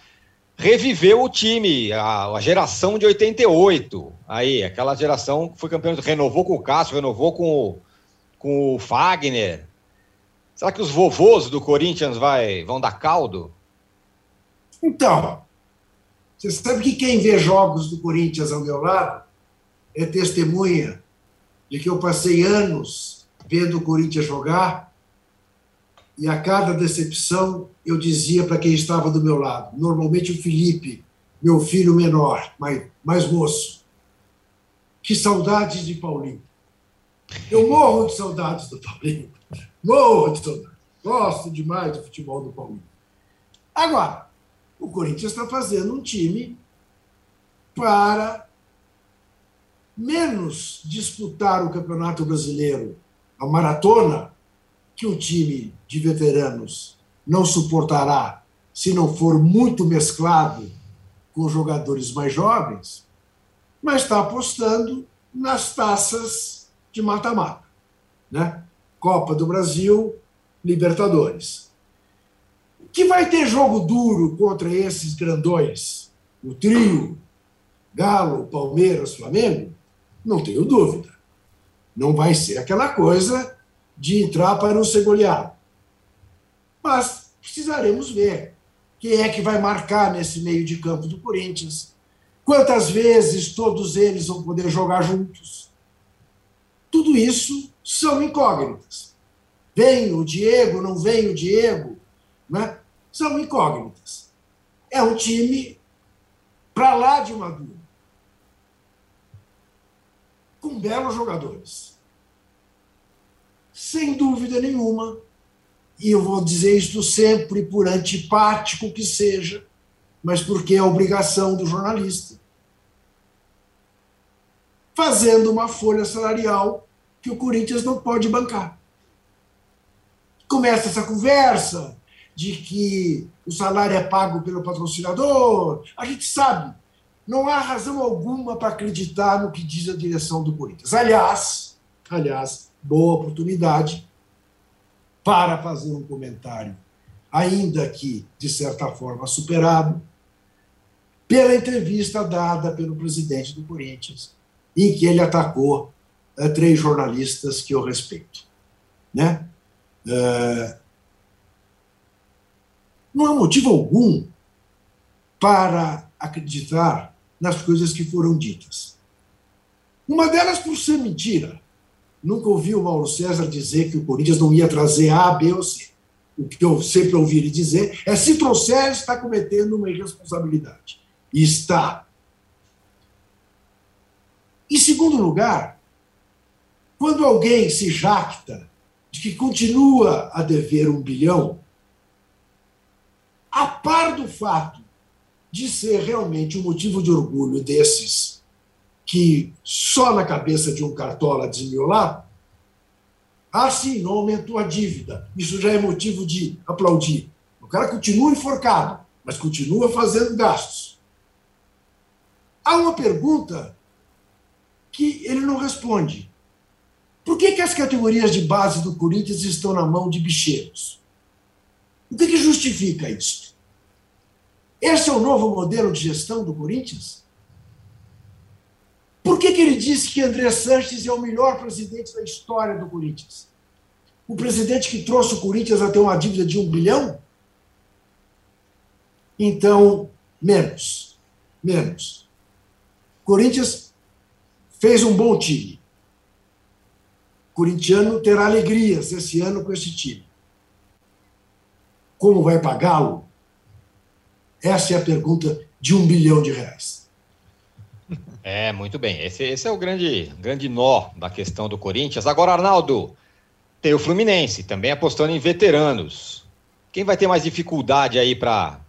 reviveu o time, a, a geração de 88. Aí, aquela geração que foi campeão, renovou com o Cássio, renovou com o, com o Fagner. Será que os vovôs do Corinthians vai, vão dar caldo? Então, você sabe que quem vê jogos do Corinthians ao meu lado é testemunha de que eu passei anos vendo o Corinthians jogar e a cada decepção eu dizia para quem estava do meu lado, normalmente o Felipe, meu filho menor, mais, mais moço, que saudades de Paulinho. Eu morro de saudades do Paulinho. Morro de saudades. Gosto demais do futebol do Paulinho. Agora, o Corinthians está fazendo um time para menos disputar o Campeonato Brasileiro, a maratona, que um time de veteranos não suportará se não for muito mesclado com jogadores mais jovens, mas está apostando nas taças de mata-mata, né? Copa do Brasil, Libertadores. Que vai ter jogo duro contra esses grandões, o trio Galo, Palmeiras, Flamengo? Não tenho dúvida. Não vai ser aquela coisa de entrar para não ser goleado. Mas precisaremos ver quem é que vai marcar nesse meio de campo do Corinthians, quantas vezes todos eles vão poder jogar juntos. Tudo isso são incógnitas. Vem o Diego, não vem o Diego, né? são incógnitas. É um time para lá de maduro, com belos jogadores. Sem dúvida nenhuma, e eu vou dizer isto sempre por antipático que seja, mas porque é obrigação do jornalista, fazendo uma folha salarial que o Corinthians não pode bancar. Começa essa conversa de que o salário é pago pelo patrocinador, a gente sabe, não há razão alguma para acreditar no que diz a direção do Corinthians. Aliás, aliás, boa oportunidade para fazer um comentário, ainda que de certa forma superado, pela entrevista dada pelo presidente do Corinthians, em que ele atacou uh, três jornalistas que eu respeito. Né? Uh, não há motivo algum para acreditar nas coisas que foram ditas. Uma delas por ser mentira. Nunca ouvi o Mauro César dizer que o Corinthians não ia trazer A, B ou C. O que eu sempre ouvi ele dizer é: se trouxer, está cometendo uma irresponsabilidade. E está. Em segundo lugar, quando alguém se jacta de que continua a dever um bilhão, a par do fato de ser realmente um motivo de orgulho desses que só na cabeça de um cartola desmiolado, sim, não aumentou a dívida. Isso já é motivo de aplaudir. O cara continua enforcado, mas continua fazendo gastos. Há uma pergunta que ele não responde. Por que, que as categorias de base do Corinthians estão na mão de bicheiros? O que, que justifica isso? Esse é o novo modelo de gestão do Corinthians? Por que, que ele disse que André Sanches é o melhor presidente da história do Corinthians? O presidente que trouxe o Corinthians a ter uma dívida de um bilhão? Então, menos. Menos. Corinthians fez um bom time. Corintiano terá alegrias esse ano com esse time. Como vai pagá-lo? Essa é a pergunta de um bilhão de reais. É, muito bem. Esse, esse é o grande, grande nó da questão do Corinthians. Agora, Arnaldo, tem o Fluminense também apostando em veteranos. Quem vai ter mais dificuldade aí para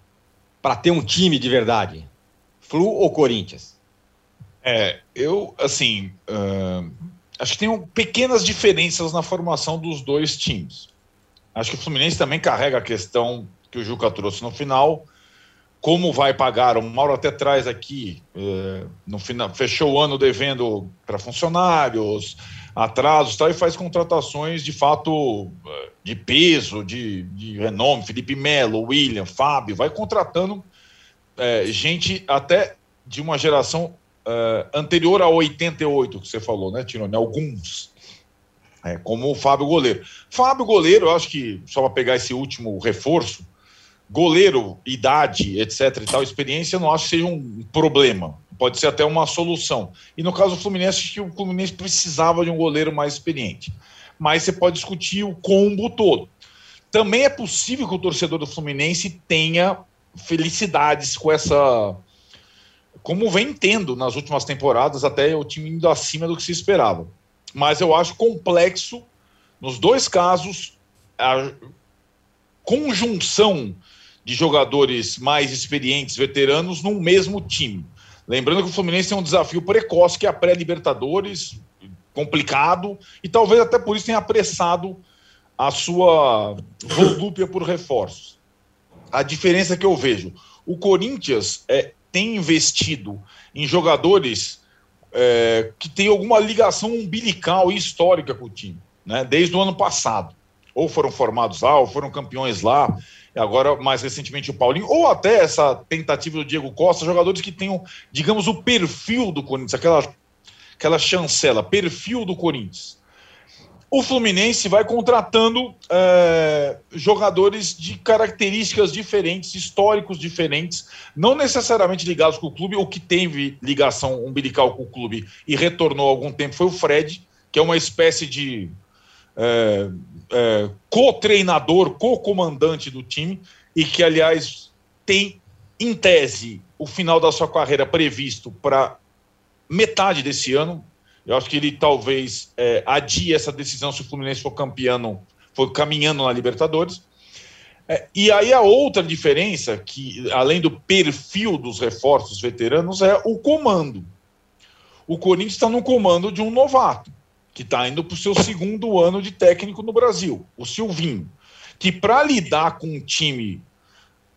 ter um time de verdade? Flu ou Corinthians? É, eu, assim, uh, acho que tem pequenas diferenças na formação dos dois times. Acho que o Fluminense também carrega a questão que o Juca trouxe no final. Como vai pagar? O Mauro até traz aqui, eh, no final, fechou o ano devendo para funcionários, atrasos tal, e faz contratações de fato de peso, de, de renome. Felipe Melo, William, Fábio, vai contratando é, gente até de uma geração é, anterior a 88, que você falou, né, Tirone? Alguns. É, como o Fábio Goleiro. Fábio Goleiro, eu acho que, só para pegar esse último reforço, goleiro, idade, etc e tal, experiência, eu não acho que seja um problema. Pode ser até uma solução. E no caso do Fluminense, que o Fluminense precisava de um goleiro mais experiente. Mas você pode discutir o combo todo. Também é possível que o torcedor do Fluminense tenha felicidades com essa. Como vem tendo nas últimas temporadas, até o time indo acima do que se esperava mas eu acho complexo, nos dois casos, conjunção de jogadores mais experientes, veteranos, num mesmo time. Lembrando que o Fluminense tem um desafio precoce, que é a pré-Libertadores, complicado, e talvez até por isso tenha apressado a sua volúpia por reforços. A diferença que eu vejo: o Corinthians é, tem investido em jogadores é, que tem alguma ligação umbilical e histórica com o time, né? desde o ano passado. Ou foram formados lá, ou foram campeões lá, agora, mais recentemente, o Paulinho, ou até essa tentativa do Diego Costa, jogadores que tenham, digamos, o perfil do Corinthians, aquela, aquela chancela, perfil do Corinthians. o Fluminense vai contratando é, jogadores de características diferentes, históricos diferentes, não necessariamente ligados com o clube. O que teve ligação umbilical com o clube e retornou há algum tempo foi o Fred, que é uma espécie de é, é, co-treinador, co-comandante do time, e que, aliás, tem, em tese, o final da sua carreira previsto para metade desse ano. Eu acho que ele talvez é, adie essa decisão se o Fluminense for campeão, for caminhando na Libertadores. É, e aí a outra diferença, que além do perfil dos reforços veteranos, é o comando. O Corinthians está no comando de um novato, que está indo para o seu segundo ano de técnico no Brasil, o Silvinho. Que para lidar com um time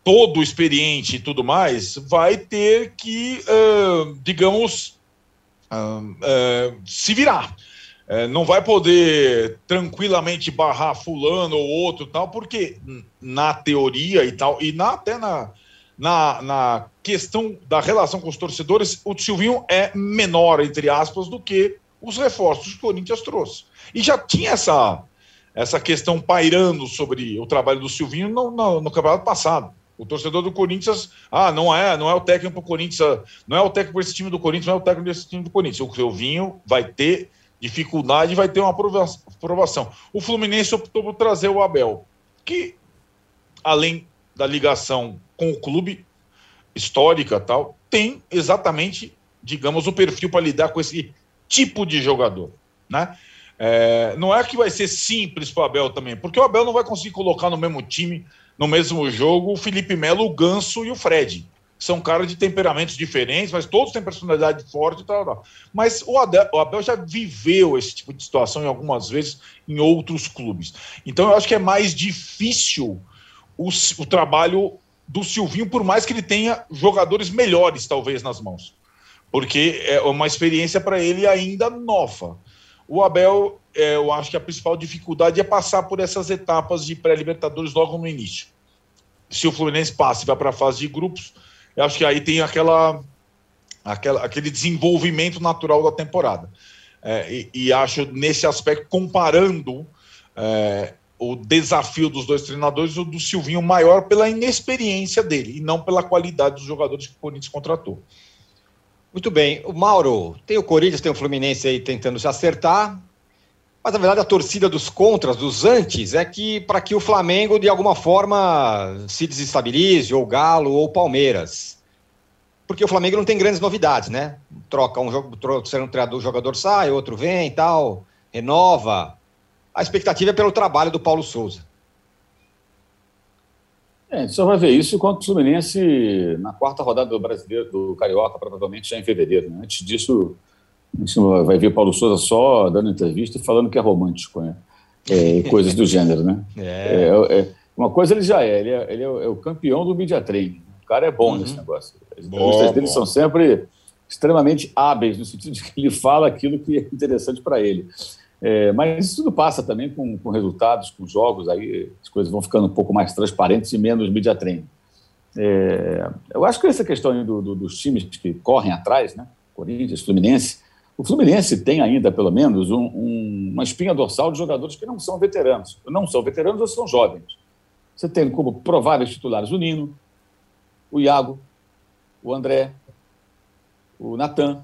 todo experiente e tudo mais, vai ter que, uh, digamos, uh, uh, se virar. não vai poder tranquilamente barrar fulano ou outro tal, porque na teoria e tal, e na, até na, na, na questão da relação com os torcedores, o Silvinho é menor, entre aspas, do que os reforços que o Corinthians trouxe. E já tinha essa, essa questão pairando sobre o trabalho do Silvinho no, no, no campeonato passado. O torcedor do Corinthians, ah, não é, não é o técnico do Corinthians, não é o técnico desse time do Corinthians, não é o técnico desse time do Corinthians. O Silvinho vai ter dificuldade, vai ter uma aprovação. O Fluminense optou por trazer o Abel, que além da ligação com o clube histórica tal, tem exatamente, digamos, o perfil para lidar com esse tipo de jogador, né? É, não é que vai ser simples para o Abel também, porque o Abel não vai conseguir colocar no mesmo time no mesmo jogo o Felipe Melo, o Ganso e o Fred. São caras de temperamentos diferentes, mas todos têm personalidade forte e tal, tal. Mas o Abel, o Abel já viveu esse tipo de situação em algumas vezes em outros clubes. Então eu acho que é mais difícil o, o trabalho do Silvinho, por mais que ele tenha jogadores melhores, talvez, nas mãos. Porque é uma experiência para ele ainda nova. O Abel, é, eu acho que a principal dificuldade é passar por essas etapas de pré-libertadores logo no início. Se o Fluminense passa e vai para a fase de grupos, eu acho que aí tem aquela, aquela, aquele desenvolvimento natural da temporada. É, e, e, acho nesse aspecto, comparando é, o desafio dos dois treinadores, o do Silvinho maior pela inexperiência dele e não pela qualidade dos jogadores que o Corinthians contratou. Muito bem. O Mauro, tem o Corinthians, tem o Fluminense aí tentando se acertar. Mas, na verdade, a torcida dos contras, dos antes, é que para que o Flamengo, de alguma forma, se desestabilize, ou Galo, ou Palmeiras. Porque o Flamengo não tem grandes novidades, né? Troca um jogo, troca um treinador, o jogador sai, outro vem e tal, renova. A expectativa é pelo trabalho do Paulo Souza. É, a gente só vai ver isso contra o Fluminense na quarta rodada do Brasileiro, do Carioca, provavelmente já em fevereiro. Né? Antes disso, a gente vai ver o Paulo Souza só dando entrevista e falando que é romântico, né? É, coisas do gênero, né? <laughs> É. É, é. uma coisa ele já é, ele é, ele é o é campeão do media training. O cara é bom uhum. nesse negócio. As entrevistas dele são sempre extremamente hábeis, no sentido de que ele fala aquilo que é interessante para ele. É, mas isso tudo passa também com, com, resultados, com jogos, aí as coisas vão ficando um pouco mais transparentes e menos media training. É, eu acho que essa questão do, do, dos times que correm atrás, né? Corinthians, Fluminense, o Fluminense tem ainda, pelo menos, um, um, uma espinha dorsal de jogadores que não são veteranos. Não são veteranos ou são jovens. Você tem como prováveis titulares o Nino, o Iago, o André, o Natan,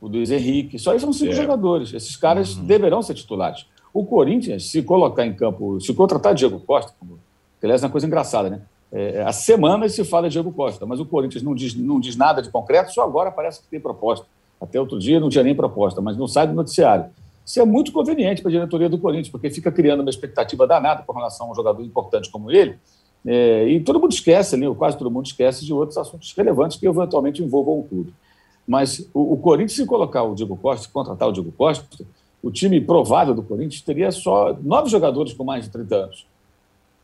o Luiz Henrique. Só são cinco é. jogadores. Esses caras uhum. deverão ser titulares. O Corinthians, se colocar em campo, se contratar Diego Costa, que aliás é uma coisa engraçada, né? É, há semanas se fala de Diego Costa, mas o Corinthians não diz, não diz nada de concreto, só agora parece que tem proposta. Até outro dia não tinha nem proposta, mas não sai do noticiário. Isso é muito conveniente para a diretoria do Corinthians, porque fica criando uma expectativa danada com relação a um jogador importante como ele, é, e todo mundo esquece, né, quase todo mundo esquece de outros assuntos relevantes que eventualmente envolvam o clube. Mas o, o Corinthians, se colocar o Diego Costa, se contratar o Diego Costa, o time provável do Corinthians teria só nove jogadores com mais de 30 anos.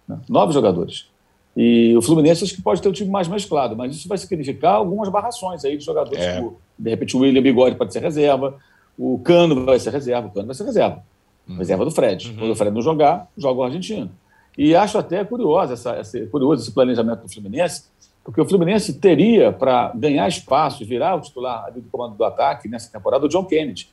Né? Nove jogadores. E o Fluminense acho que pode ter um time mais mesclado, mas isso vai significar algumas barrações aí de jogadores. É. Como, de repente o William Bigode pode ser reserva, o Cano vai ser reserva, o Cano vai ser reserva. Uhum. Reserva do Fred. Uhum. Quando o Fred não jogar, joga o argentino. E acho até curioso, essa, essa, curioso esse planejamento do Fluminense, porque o Fluminense teria, para ganhar espaço e virar o titular do comando do ataque nessa temporada, o John Kennedy,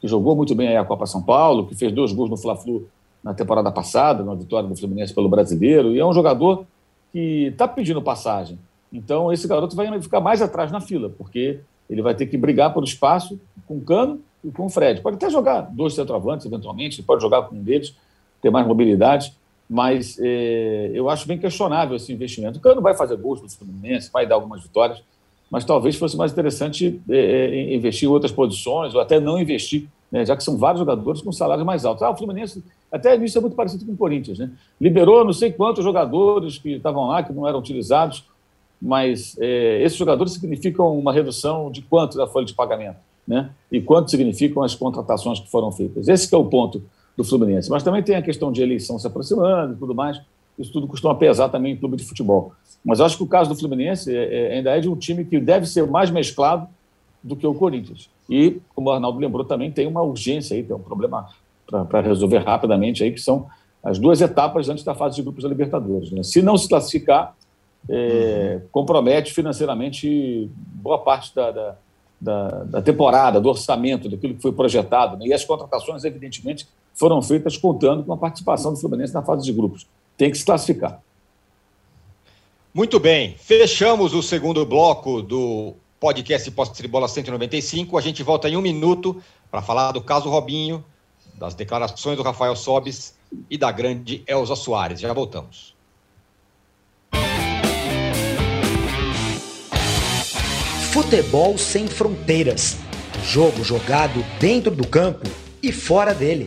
que jogou muito bem a Copa São Paulo, que fez dois gols no Fla-Flu na temporada passada, na vitória do Fluminense pelo Brasileiro, e é um jogador que está pedindo passagem. Então, esse garoto vai ficar mais atrás na fila, porque ele vai ter que brigar por espaço com o Cano e com o Fred. Pode até jogar dois centroavantes, eventualmente, pode jogar com um deles, ter mais mobilidade, mas é, eu acho bem questionável esse investimento. O Cano vai fazer gols no Fluminense, vai dar algumas vitórias, mas talvez fosse mais interessante é, investir em outras posições, ou até não investir, né, já que são vários jogadores com salários mais altos. Ah, o Fluminense, até isso é muito parecido com o Corinthians, né? Liberou não sei quantos jogadores que estavam lá, que não eram utilizados, mas é, esses jogadores significam uma redução de quanto da folha de pagamento, né? E quanto significam as contratações que foram feitas. Esse é o ponto do Fluminense. Mas também tem a questão de eleição se aproximando e tudo mais. Isso tudo costuma pesar também em clube de futebol. Mas acho que o caso do Fluminense é, é, ainda é de um time que deve ser mais mesclado do que o Corinthians. E, como o Arnaldo lembrou, também tem uma urgência aí, tem um problema para resolver rapidamente aí, que são as duas etapas antes da fase de grupos da Libertadores. Né? Se não se classificar, é, uhum. compromete financeiramente boa parte da, da, da, da, temporada, do orçamento, daquilo que foi projetado. Né? E as contratações, evidentemente, foram feitas contando com a participação do Fluminense na fase de grupos. Tem que se classificar. Muito bem, fechamos o segundo bloco do podcast Posse de Bola 195. A gente volta em um minuto para falar do caso Robinho, das declarações do Rafael Sobis e da grande Elza Soares. Já voltamos. Futebol sem fronteiras. Jogo jogado dentro do campo e fora dele.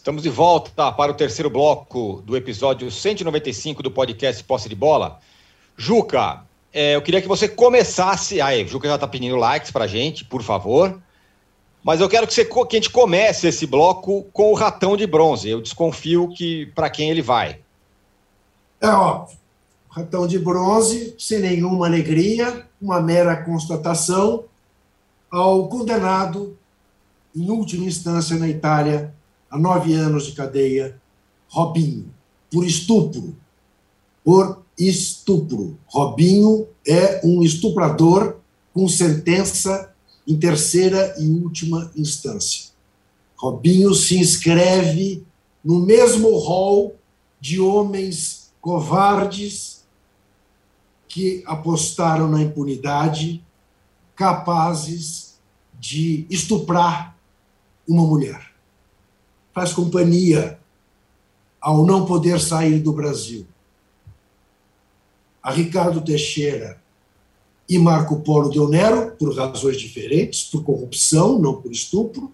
Estamos de volta para o terceiro bloco do episódio 195 do podcast Posse de Bola. Juca, é, eu queria que você começasse. Aí, Juca já está pedindo likes para gente, por favor. Mas eu quero que, você, que a gente comece esse bloco com o ratão de bronze. Eu desconfio que para quem ele vai. É óbvio. Ratão de bronze, sem nenhuma alegria, uma mera constatação ao condenado, em última instância na Itália, a nove anos de cadeia, Robinho, por estupro. Por estupro. Robinho é um estuprador com sentença em terceira e última instância. Robinho se inscreve no mesmo rol de homens covardes que apostaram na impunidade, capazes de estuprar uma mulher faz companhia ao não poder sair do Brasil. A Ricardo Teixeira e Marco Polo de Onero, por razões diferentes, por corrupção, não por estupro.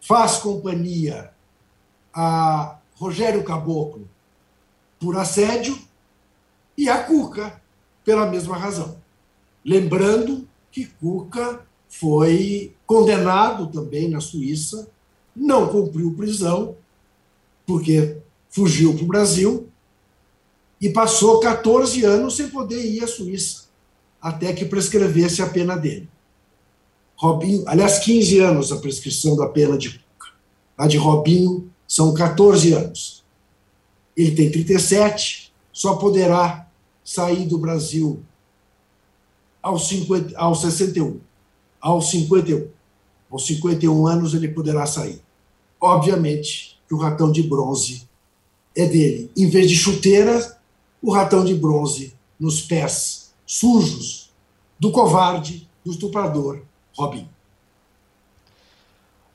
Faz companhia a Rogério Caboclo por assédio e a Cuca pela mesma razão. Lembrando que Cuca foi condenado também na Suíça não cumpriu prisão, porque fugiu para o Brasil e passou 14 anos sem poder ir à Suíça, até que prescrevesse a pena dele. Robinho, aliás, 15 anos a prescrição da pena de Cuca. A de Robinho são 14 anos. Ele tem 37, só poderá sair do Brasil aos, 50, aos 61, aos 51. Aos 51 anos ele poderá sair obviamente que o ratão de bronze é dele. Em vez de chuteira, o ratão de bronze nos pés sujos do covarde, do estuprador Robin.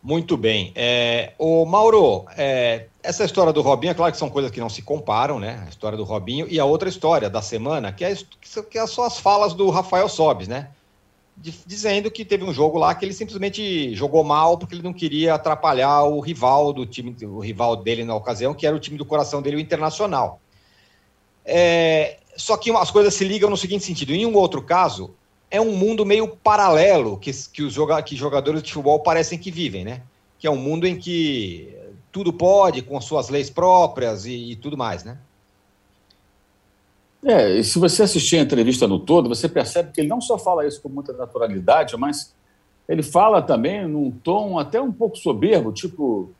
Muito bem. É, o Mauro, é, essa história do Robinho, é claro que são coisas que não se comparam, né? A história do Robinho e a outra história da semana, que é, que é só as falas do Rafael Sobes, né? Dizendo que teve um jogo lá que ele simplesmente jogou mal porque ele não queria atrapalhar o rival do time, o rival dele na ocasião, que era o time do coração dele, o Internacional. É, só que as coisas se ligam no seguinte sentido: em um outro caso, é um mundo meio paralelo que, que os joga, que jogadores de futebol parecem que vivem, né? Que é um mundo em que tudo pode, com suas leis próprias e, e tudo mais, né? É, e se você assistir a entrevista no todo, você percebe que ele não só fala isso com muita naturalidade, mas ele fala também num tom até um pouco soberbo, tipo,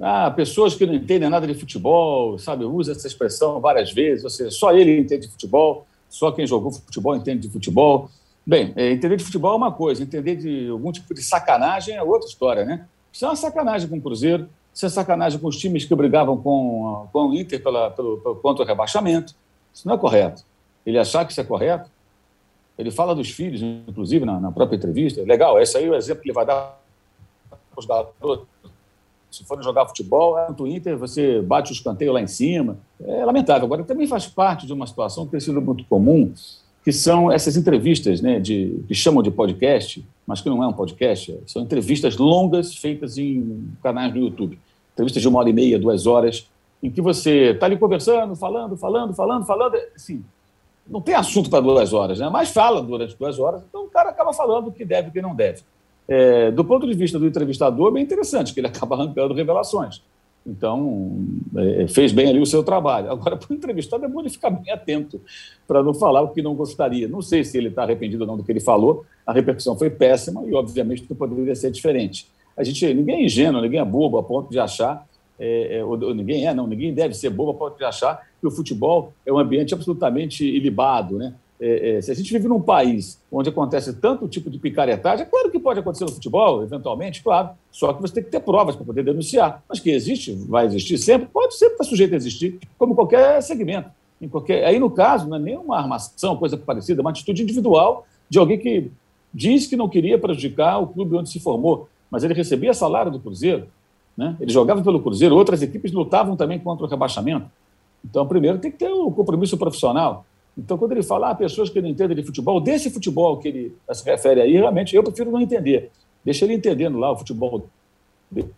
ah, pessoas que não entendem nada de futebol, sabe, usa essa expressão várias vezes, ou seja, só ele entende de futebol, só quem jogou futebol entende de futebol. Bem, é, entender de futebol é uma coisa, entender de algum tipo de sacanagem é outra história, né? Isso é uma sacanagem com o Cruzeiro, isso é sacanagem com os times que brigavam com, com o Inter pela, pelo, pelo, contra o rebaixamento. Isso não é correto. Ele achar que isso é correto. Ele fala dos filhos, inclusive, na, na própria entrevista. Legal, esse aí é o exemplo que ele vai dar para os garotos. Se forem jogar futebol, é no Inter, você bate o escanteio lá em cima. É lamentável. Agora, também faz parte de uma situação que tem sido muito comum, que são essas entrevistas, né, de, que chamam de podcast, mas que não é um podcast, são entrevistas longas feitas em canais do YouTube. Entrevistas de uma hora e meia, duas horas, em que você está ali conversando, falando, falando, falando, falando, assim, não tem assunto para duas horas, né? mas fala durante duas horas, então o cara acaba falando o que deve e o que não deve. É, do ponto de vista do entrevistador, é bem interessante, que ele <laughs> acaba arrancando revelações. Então, é, fez bem ali o seu trabalho. Agora, para o entrevistado, é bom ele ficar bem atento para não falar o que não gostaria. Não sei se ele está arrependido ou não do que ele falou, a repercussão foi péssima e, obviamente, não poderia ser diferente. A gente, ninguém é ingênuo, ninguém é bobo a ponto de achar é, é, ou, ninguém é, não, ninguém deve ser bobo pode achar que o futebol é um ambiente absolutamente ilibado, né? É, é, se a gente vive num país onde acontece tanto tipo de picaretagem, é claro que pode acontecer no futebol, eventualmente, claro, só que você tem que ter provas para poder denunciar. Mas que existe, vai existir sempre, pode sempre estar sujeito a existir, como qualquer segmento. Em qualquer... Aí, no caso, não é nem uma armação, coisa parecida, é uma atitude individual de alguém que diz que não queria prejudicar o clube onde se formou, mas ele recebia salário do Cruzeiro, né? Ele jogava pelo Cruzeiro, outras equipes lutavam também contra o rebaixamento. Então, primeiro tem que ter o compromisso profissional. Então, quando ele fala, ah, pessoas que não entendem de futebol, desse futebol que ele se refere aí, realmente eu prefiro não entender. Deixa ele entendendo lá o futebol dele.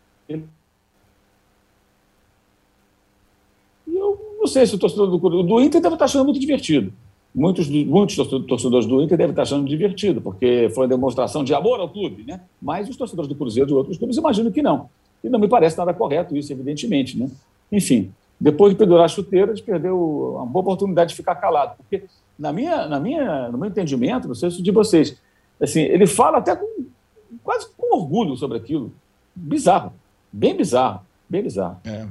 E eu não sei se o torcedor do, do Inter deve estar achando muito divertido. Muitos, muitos torcedores do Inter devem estar achando divertido, porque foi uma demonstração de amor ao clube, né? Mas os torcedores do Cruzeiro e outros clubes imagino que não. E não me parece nada correto isso, evidentemente. Né? Enfim, depois de pendurar as chuteiras, perdeu uma boa oportunidade de ficar calado. Porque, na minha, na minha, no meu entendimento, não sei se de vocês, assim, ele fala até com, quase com orgulho sobre aquilo. Bizarro, bem bizarro, bem bizarro. É,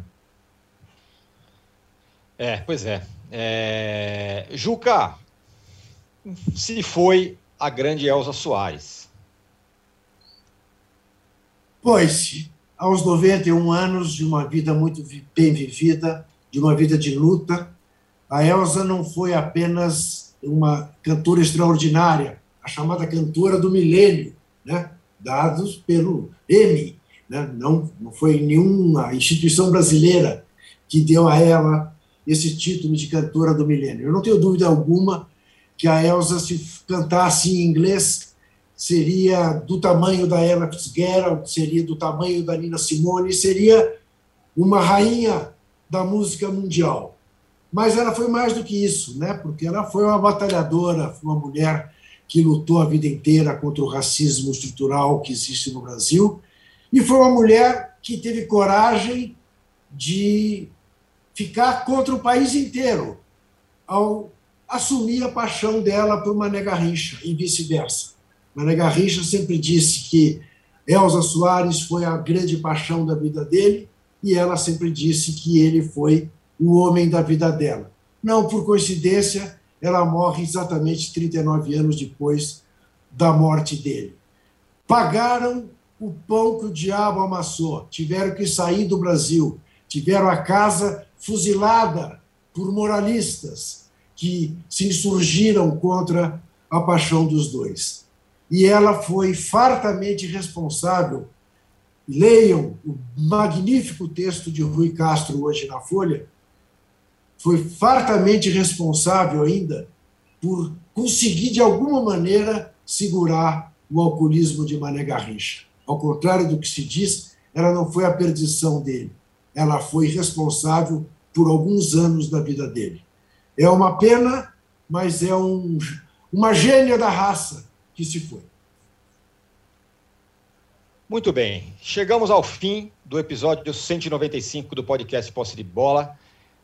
é pois é. é. Juca, se foi a grande Elza Soares. Pois, aos 91 anos, de uma vida muito bem vivida, de uma vida de luta, a Elsa não foi apenas uma cantora extraordinária, a chamada cantora do milênio, né? dados pelo EMI. Né? Não, não foi nenhuma instituição brasileira que deu a ela esse título de cantora do milênio. Eu não tenho dúvida alguma que a Elsa, se cantasse em inglês, seria do tamanho da Ella Fitzgerald, seria do tamanho da Nina Simone, seria uma rainha da música mundial. Mas ela foi mais do que isso, né? porque ela foi uma batalhadora, foi uma mulher que lutou a vida inteira contra o racismo estrutural que existe no Brasil, e foi uma mulher que teve coragem de ficar contra o país inteiro ao assumir a paixão dela por Mané Garrincha e vice-versa. Mané Garrincha sempre disse que Elza Soares foi a grande paixão da vida dele e ela sempre disse que ele foi o homem da vida dela. Não por coincidência, ela morre exatamente 39 anos depois da morte dele. Pagaram o pão que o diabo amassou, tiveram que sair do Brasil, tiveram a casa fuzilada por moralistas que se insurgiram contra a paixão dos dois e ela foi fartamente responsável leiam o magnífico texto de Rui Castro hoje na Folha, foi fartamente responsável ainda por conseguir, de alguma maneira, segurar o alcoolismo de Mané Garrincha. Ao contrário do que se diz, ela não foi a perdição dele, ela foi responsável por alguns anos da vida dele. É uma pena, mas é um, uma gênia da raça que se foi. Muito bem, chegamos ao fim do episódio 195 do podcast Posse de Bola.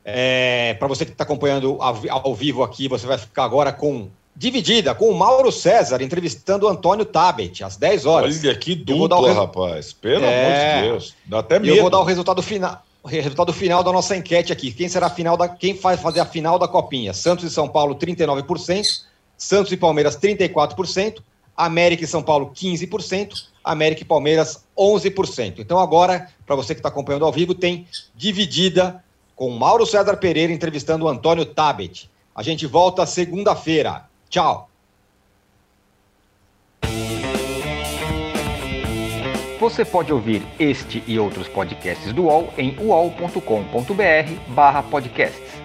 É, Para você que está acompanhando ao, vivo aqui, você vai ficar agora com dividida com o Mauro César entrevistando o Antônio Tabet às 10 horas. Olha que dupla, res... rapaz. Pelo é... amor de Deus. Dá até medo. Eu vou dar o resultado final. O resultado final da nossa enquete aqui. Quem será a final da quem vai fazer a final da copinha? Santos e São Paulo 39%, Santos e Palmeiras 34%, América e São Paulo 15%, América e Palmeiras 11%. Então agora, para você que está acompanhando ao vivo, tem dividida com Mauro César Pereira entrevistando o Antônio Tabet. A gente volta segunda-feira. Tchau. Você pode ouvir este e outros podcasts do UOL em uol.com.br/podcasts.